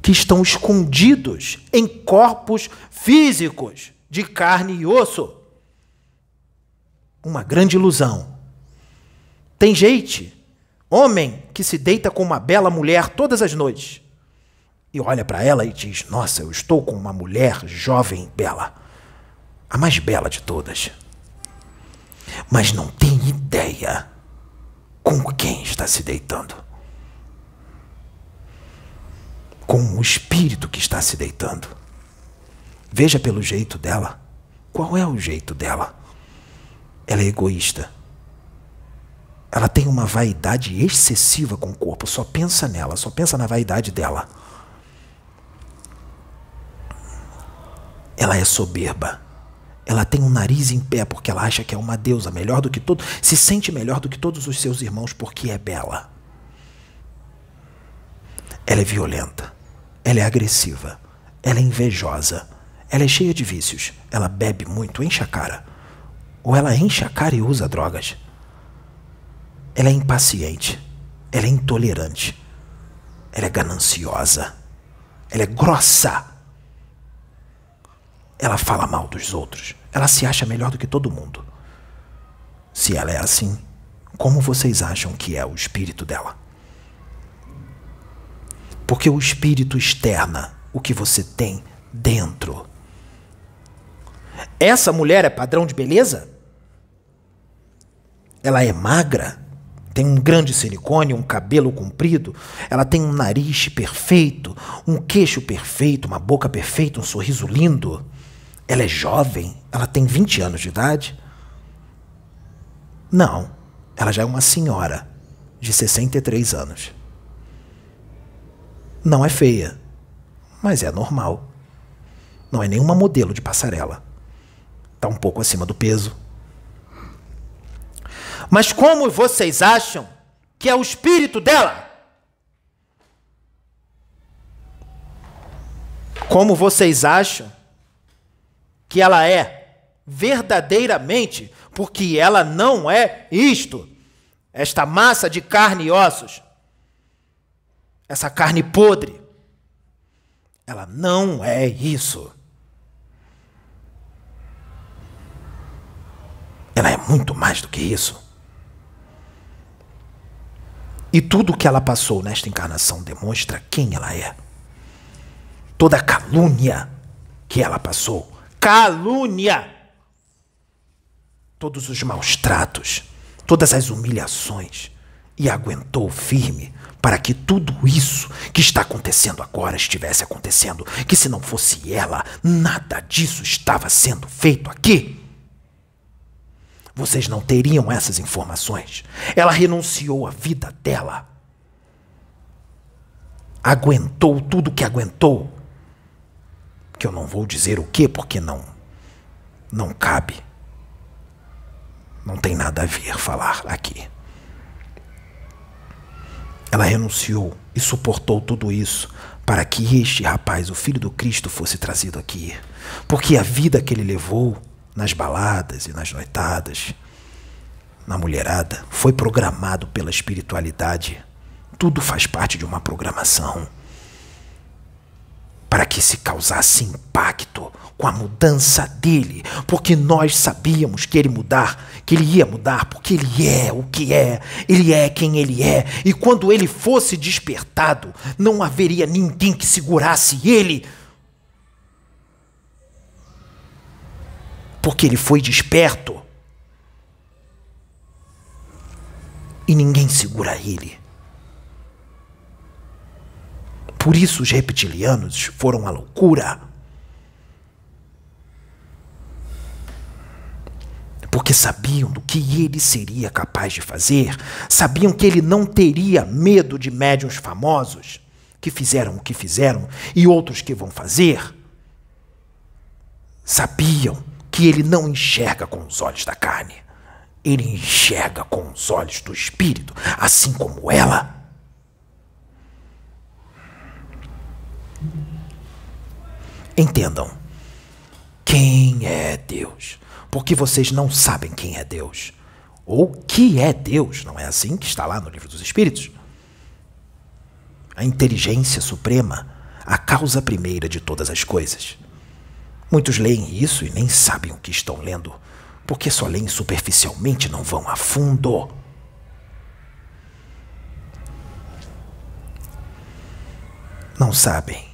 Que estão escondidos em corpos físicos de carne e osso. Uma grande ilusão. Tem gente Homem que se deita com uma bela mulher todas as noites e olha para ela e diz: Nossa, eu estou com uma mulher jovem bela, a mais bela de todas. Mas não tem ideia com quem está se deitando. Com o espírito que está se deitando. Veja pelo jeito dela. Qual é o jeito dela? Ela é egoísta. Ela tem uma vaidade excessiva com o corpo, só pensa nela, só pensa na vaidade dela. Ela é soberba. Ela tem um nariz em pé porque ela acha que é uma deusa, melhor do que todo, se sente melhor do que todos os seus irmãos porque é bela. Ela é violenta. Ela é agressiva. Ela é invejosa. Ela é cheia de vícios. Ela bebe muito, enche a cara. Ou ela enche a cara e usa drogas. Ela é impaciente. Ela é intolerante. Ela é gananciosa. Ela é grossa. Ela fala mal dos outros. Ela se acha melhor do que todo mundo. Se ela é assim, como vocês acham que é o espírito dela? Porque o espírito externa o que você tem dentro. Essa mulher é padrão de beleza? Ela é magra? Tem um grande silicone, um cabelo comprido, ela tem um nariz perfeito, um queixo perfeito, uma boca perfeita, um sorriso lindo. Ela é jovem, ela tem 20 anos de idade. Não, ela já é uma senhora de 63 anos. Não é feia, mas é normal. Não é nenhuma modelo de passarela. Está um pouco acima do peso. Mas como vocês acham que é o espírito dela? Como vocês acham que ela é verdadeiramente porque ela não é isto, esta massa de carne e ossos, essa carne podre. Ela não é isso. Ela é muito mais do que isso. E tudo o que ela passou nesta encarnação demonstra quem ela é. Toda calúnia que ela passou. Calúnia! todos os maus tratos, todas as humilhações e aguentou firme para que tudo isso que está acontecendo agora estivesse acontecendo, que se não fosse ela, nada disso estava sendo feito aqui. Vocês não teriam essas informações. Ela renunciou à vida dela. Aguentou tudo que aguentou. Que eu não vou dizer o que porque não não cabe. Não tem nada a ver falar aqui. Ela renunciou e suportou tudo isso para que este rapaz, o filho do Cristo, fosse trazido aqui. Porque a vida que ele levou nas baladas e nas noitadas, na mulherada, foi programado pela espiritualidade. Tudo faz parte de uma programação para que se causasse impacto com a mudança dele, porque nós sabíamos que ele mudar, que ele ia mudar, porque ele é o que é, ele é quem ele é, e quando ele fosse despertado, não haveria ninguém que segurasse ele. Porque ele foi desperto. E ninguém segura ele. Por isso os reptilianos foram à loucura. Porque sabiam do que ele seria capaz de fazer, sabiam que ele não teria medo de médiuns famosos que fizeram o que fizeram e outros que vão fazer. Sabiam que ele não enxerga com os olhos da carne, ele enxerga com os olhos do espírito, assim como ela. Entendam. Quem é Deus? Porque vocês não sabem quem é Deus. Ou que é Deus, não é assim que está lá no livro dos Espíritos? A inteligência suprema, a causa primeira de todas as coisas. Muitos leem isso e nem sabem o que estão lendo, porque só leem superficialmente, não vão a fundo. Não sabem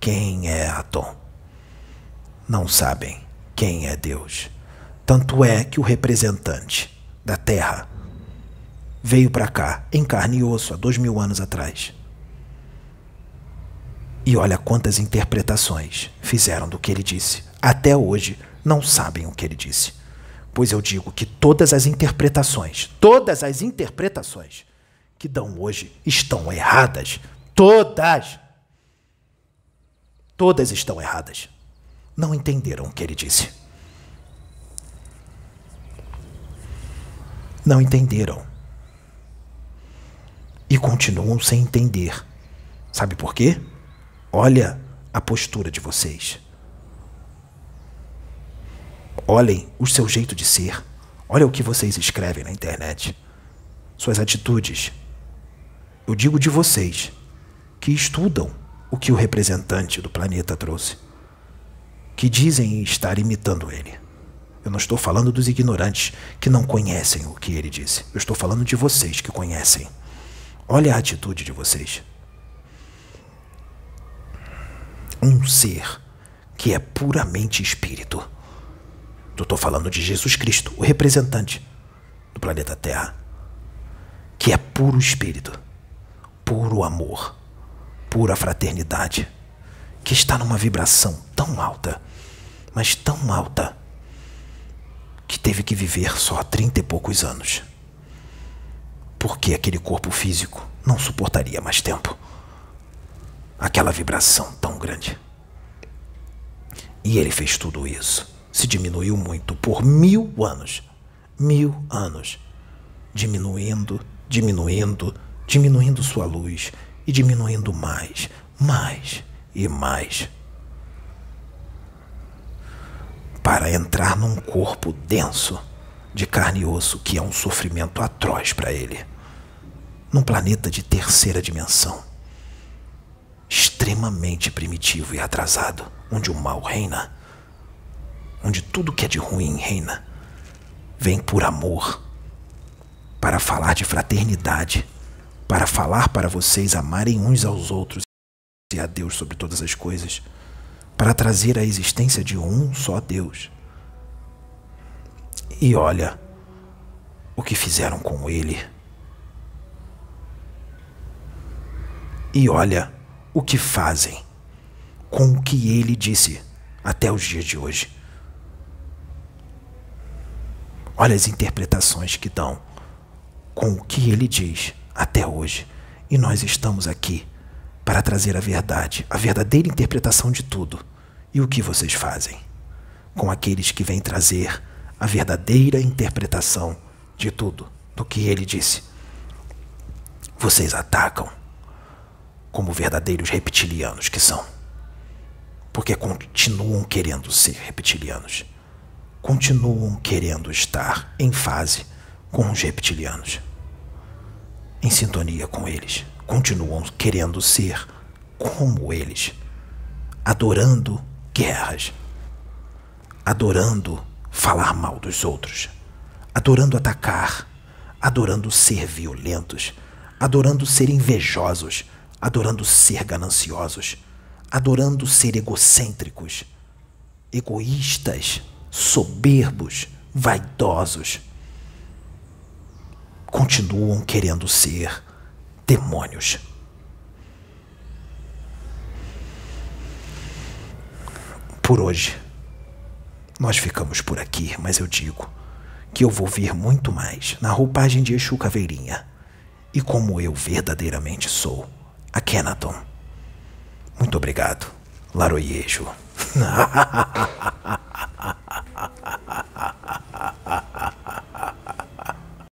quem é Atom. Não sabem quem é Deus. Tanto é que o representante da Terra veio para cá em carne e osso há dois mil anos atrás. E olha quantas interpretações fizeram do que ele disse. Até hoje não sabem o que ele disse. Pois eu digo que todas as interpretações, todas as interpretações que dão hoje estão erradas. Todas! Todas estão erradas. Não entenderam o que ele disse. Não entenderam. E continuam sem entender. Sabe por quê? Olha a postura de vocês. Olhem o seu jeito de ser. Olha o que vocês escrevem na internet. Suas atitudes. Eu digo de vocês que estudam o que o representante do planeta trouxe, que dizem estar imitando ele. Eu não estou falando dos ignorantes que não conhecem o que ele disse. Eu estou falando de vocês que conhecem. Olha a atitude de vocês. Um ser que é puramente espírito. Eu estou falando de Jesus Cristo, o representante do planeta Terra, que é puro espírito, puro amor, pura fraternidade, que está numa vibração tão alta, mas tão alta, que teve que viver só há trinta e poucos anos porque aquele corpo físico não suportaria mais tempo. Aquela vibração tão grande. E ele fez tudo isso. Se diminuiu muito por mil anos. Mil anos. Diminuindo, diminuindo, diminuindo sua luz e diminuindo mais, mais e mais. Para entrar num corpo denso de carne e osso que é um sofrimento atroz para ele num planeta de terceira dimensão, extremamente primitivo e atrasado, onde o mal reina, onde tudo que é de ruim reina, vem por amor, para falar de fraternidade, para falar para vocês amarem uns aos outros e a Deus sobre todas as coisas, para trazer a existência de um só Deus. E olha o que fizeram com ele e olha o que fazem com o que ele disse até os dias de hoje. Olha as interpretações que dão com o que ele diz até hoje. E nós estamos aqui para trazer a verdade, a verdadeira interpretação de tudo. E o que vocês fazem com aqueles que vêm trazer a verdadeira interpretação de tudo do que ele disse? Vocês atacam como verdadeiros reptilianos que são. Porque continuam querendo ser reptilianos. Continuam querendo estar em fase com os reptilianos. Em sintonia com eles. Continuam querendo ser como eles. Adorando guerras. Adorando falar mal dos outros. Adorando atacar. Adorando ser violentos. Adorando ser invejosos adorando ser gananciosos, adorando ser egocêntricos, egoístas, soberbos, vaidosos. Continuam querendo ser demônios. Por hoje, nós ficamos por aqui, mas eu digo que eu vou vir muito mais na roupagem de Exu Caveirinha e como eu verdadeiramente sou a Kenaton. Muito obrigado, Laroyejo.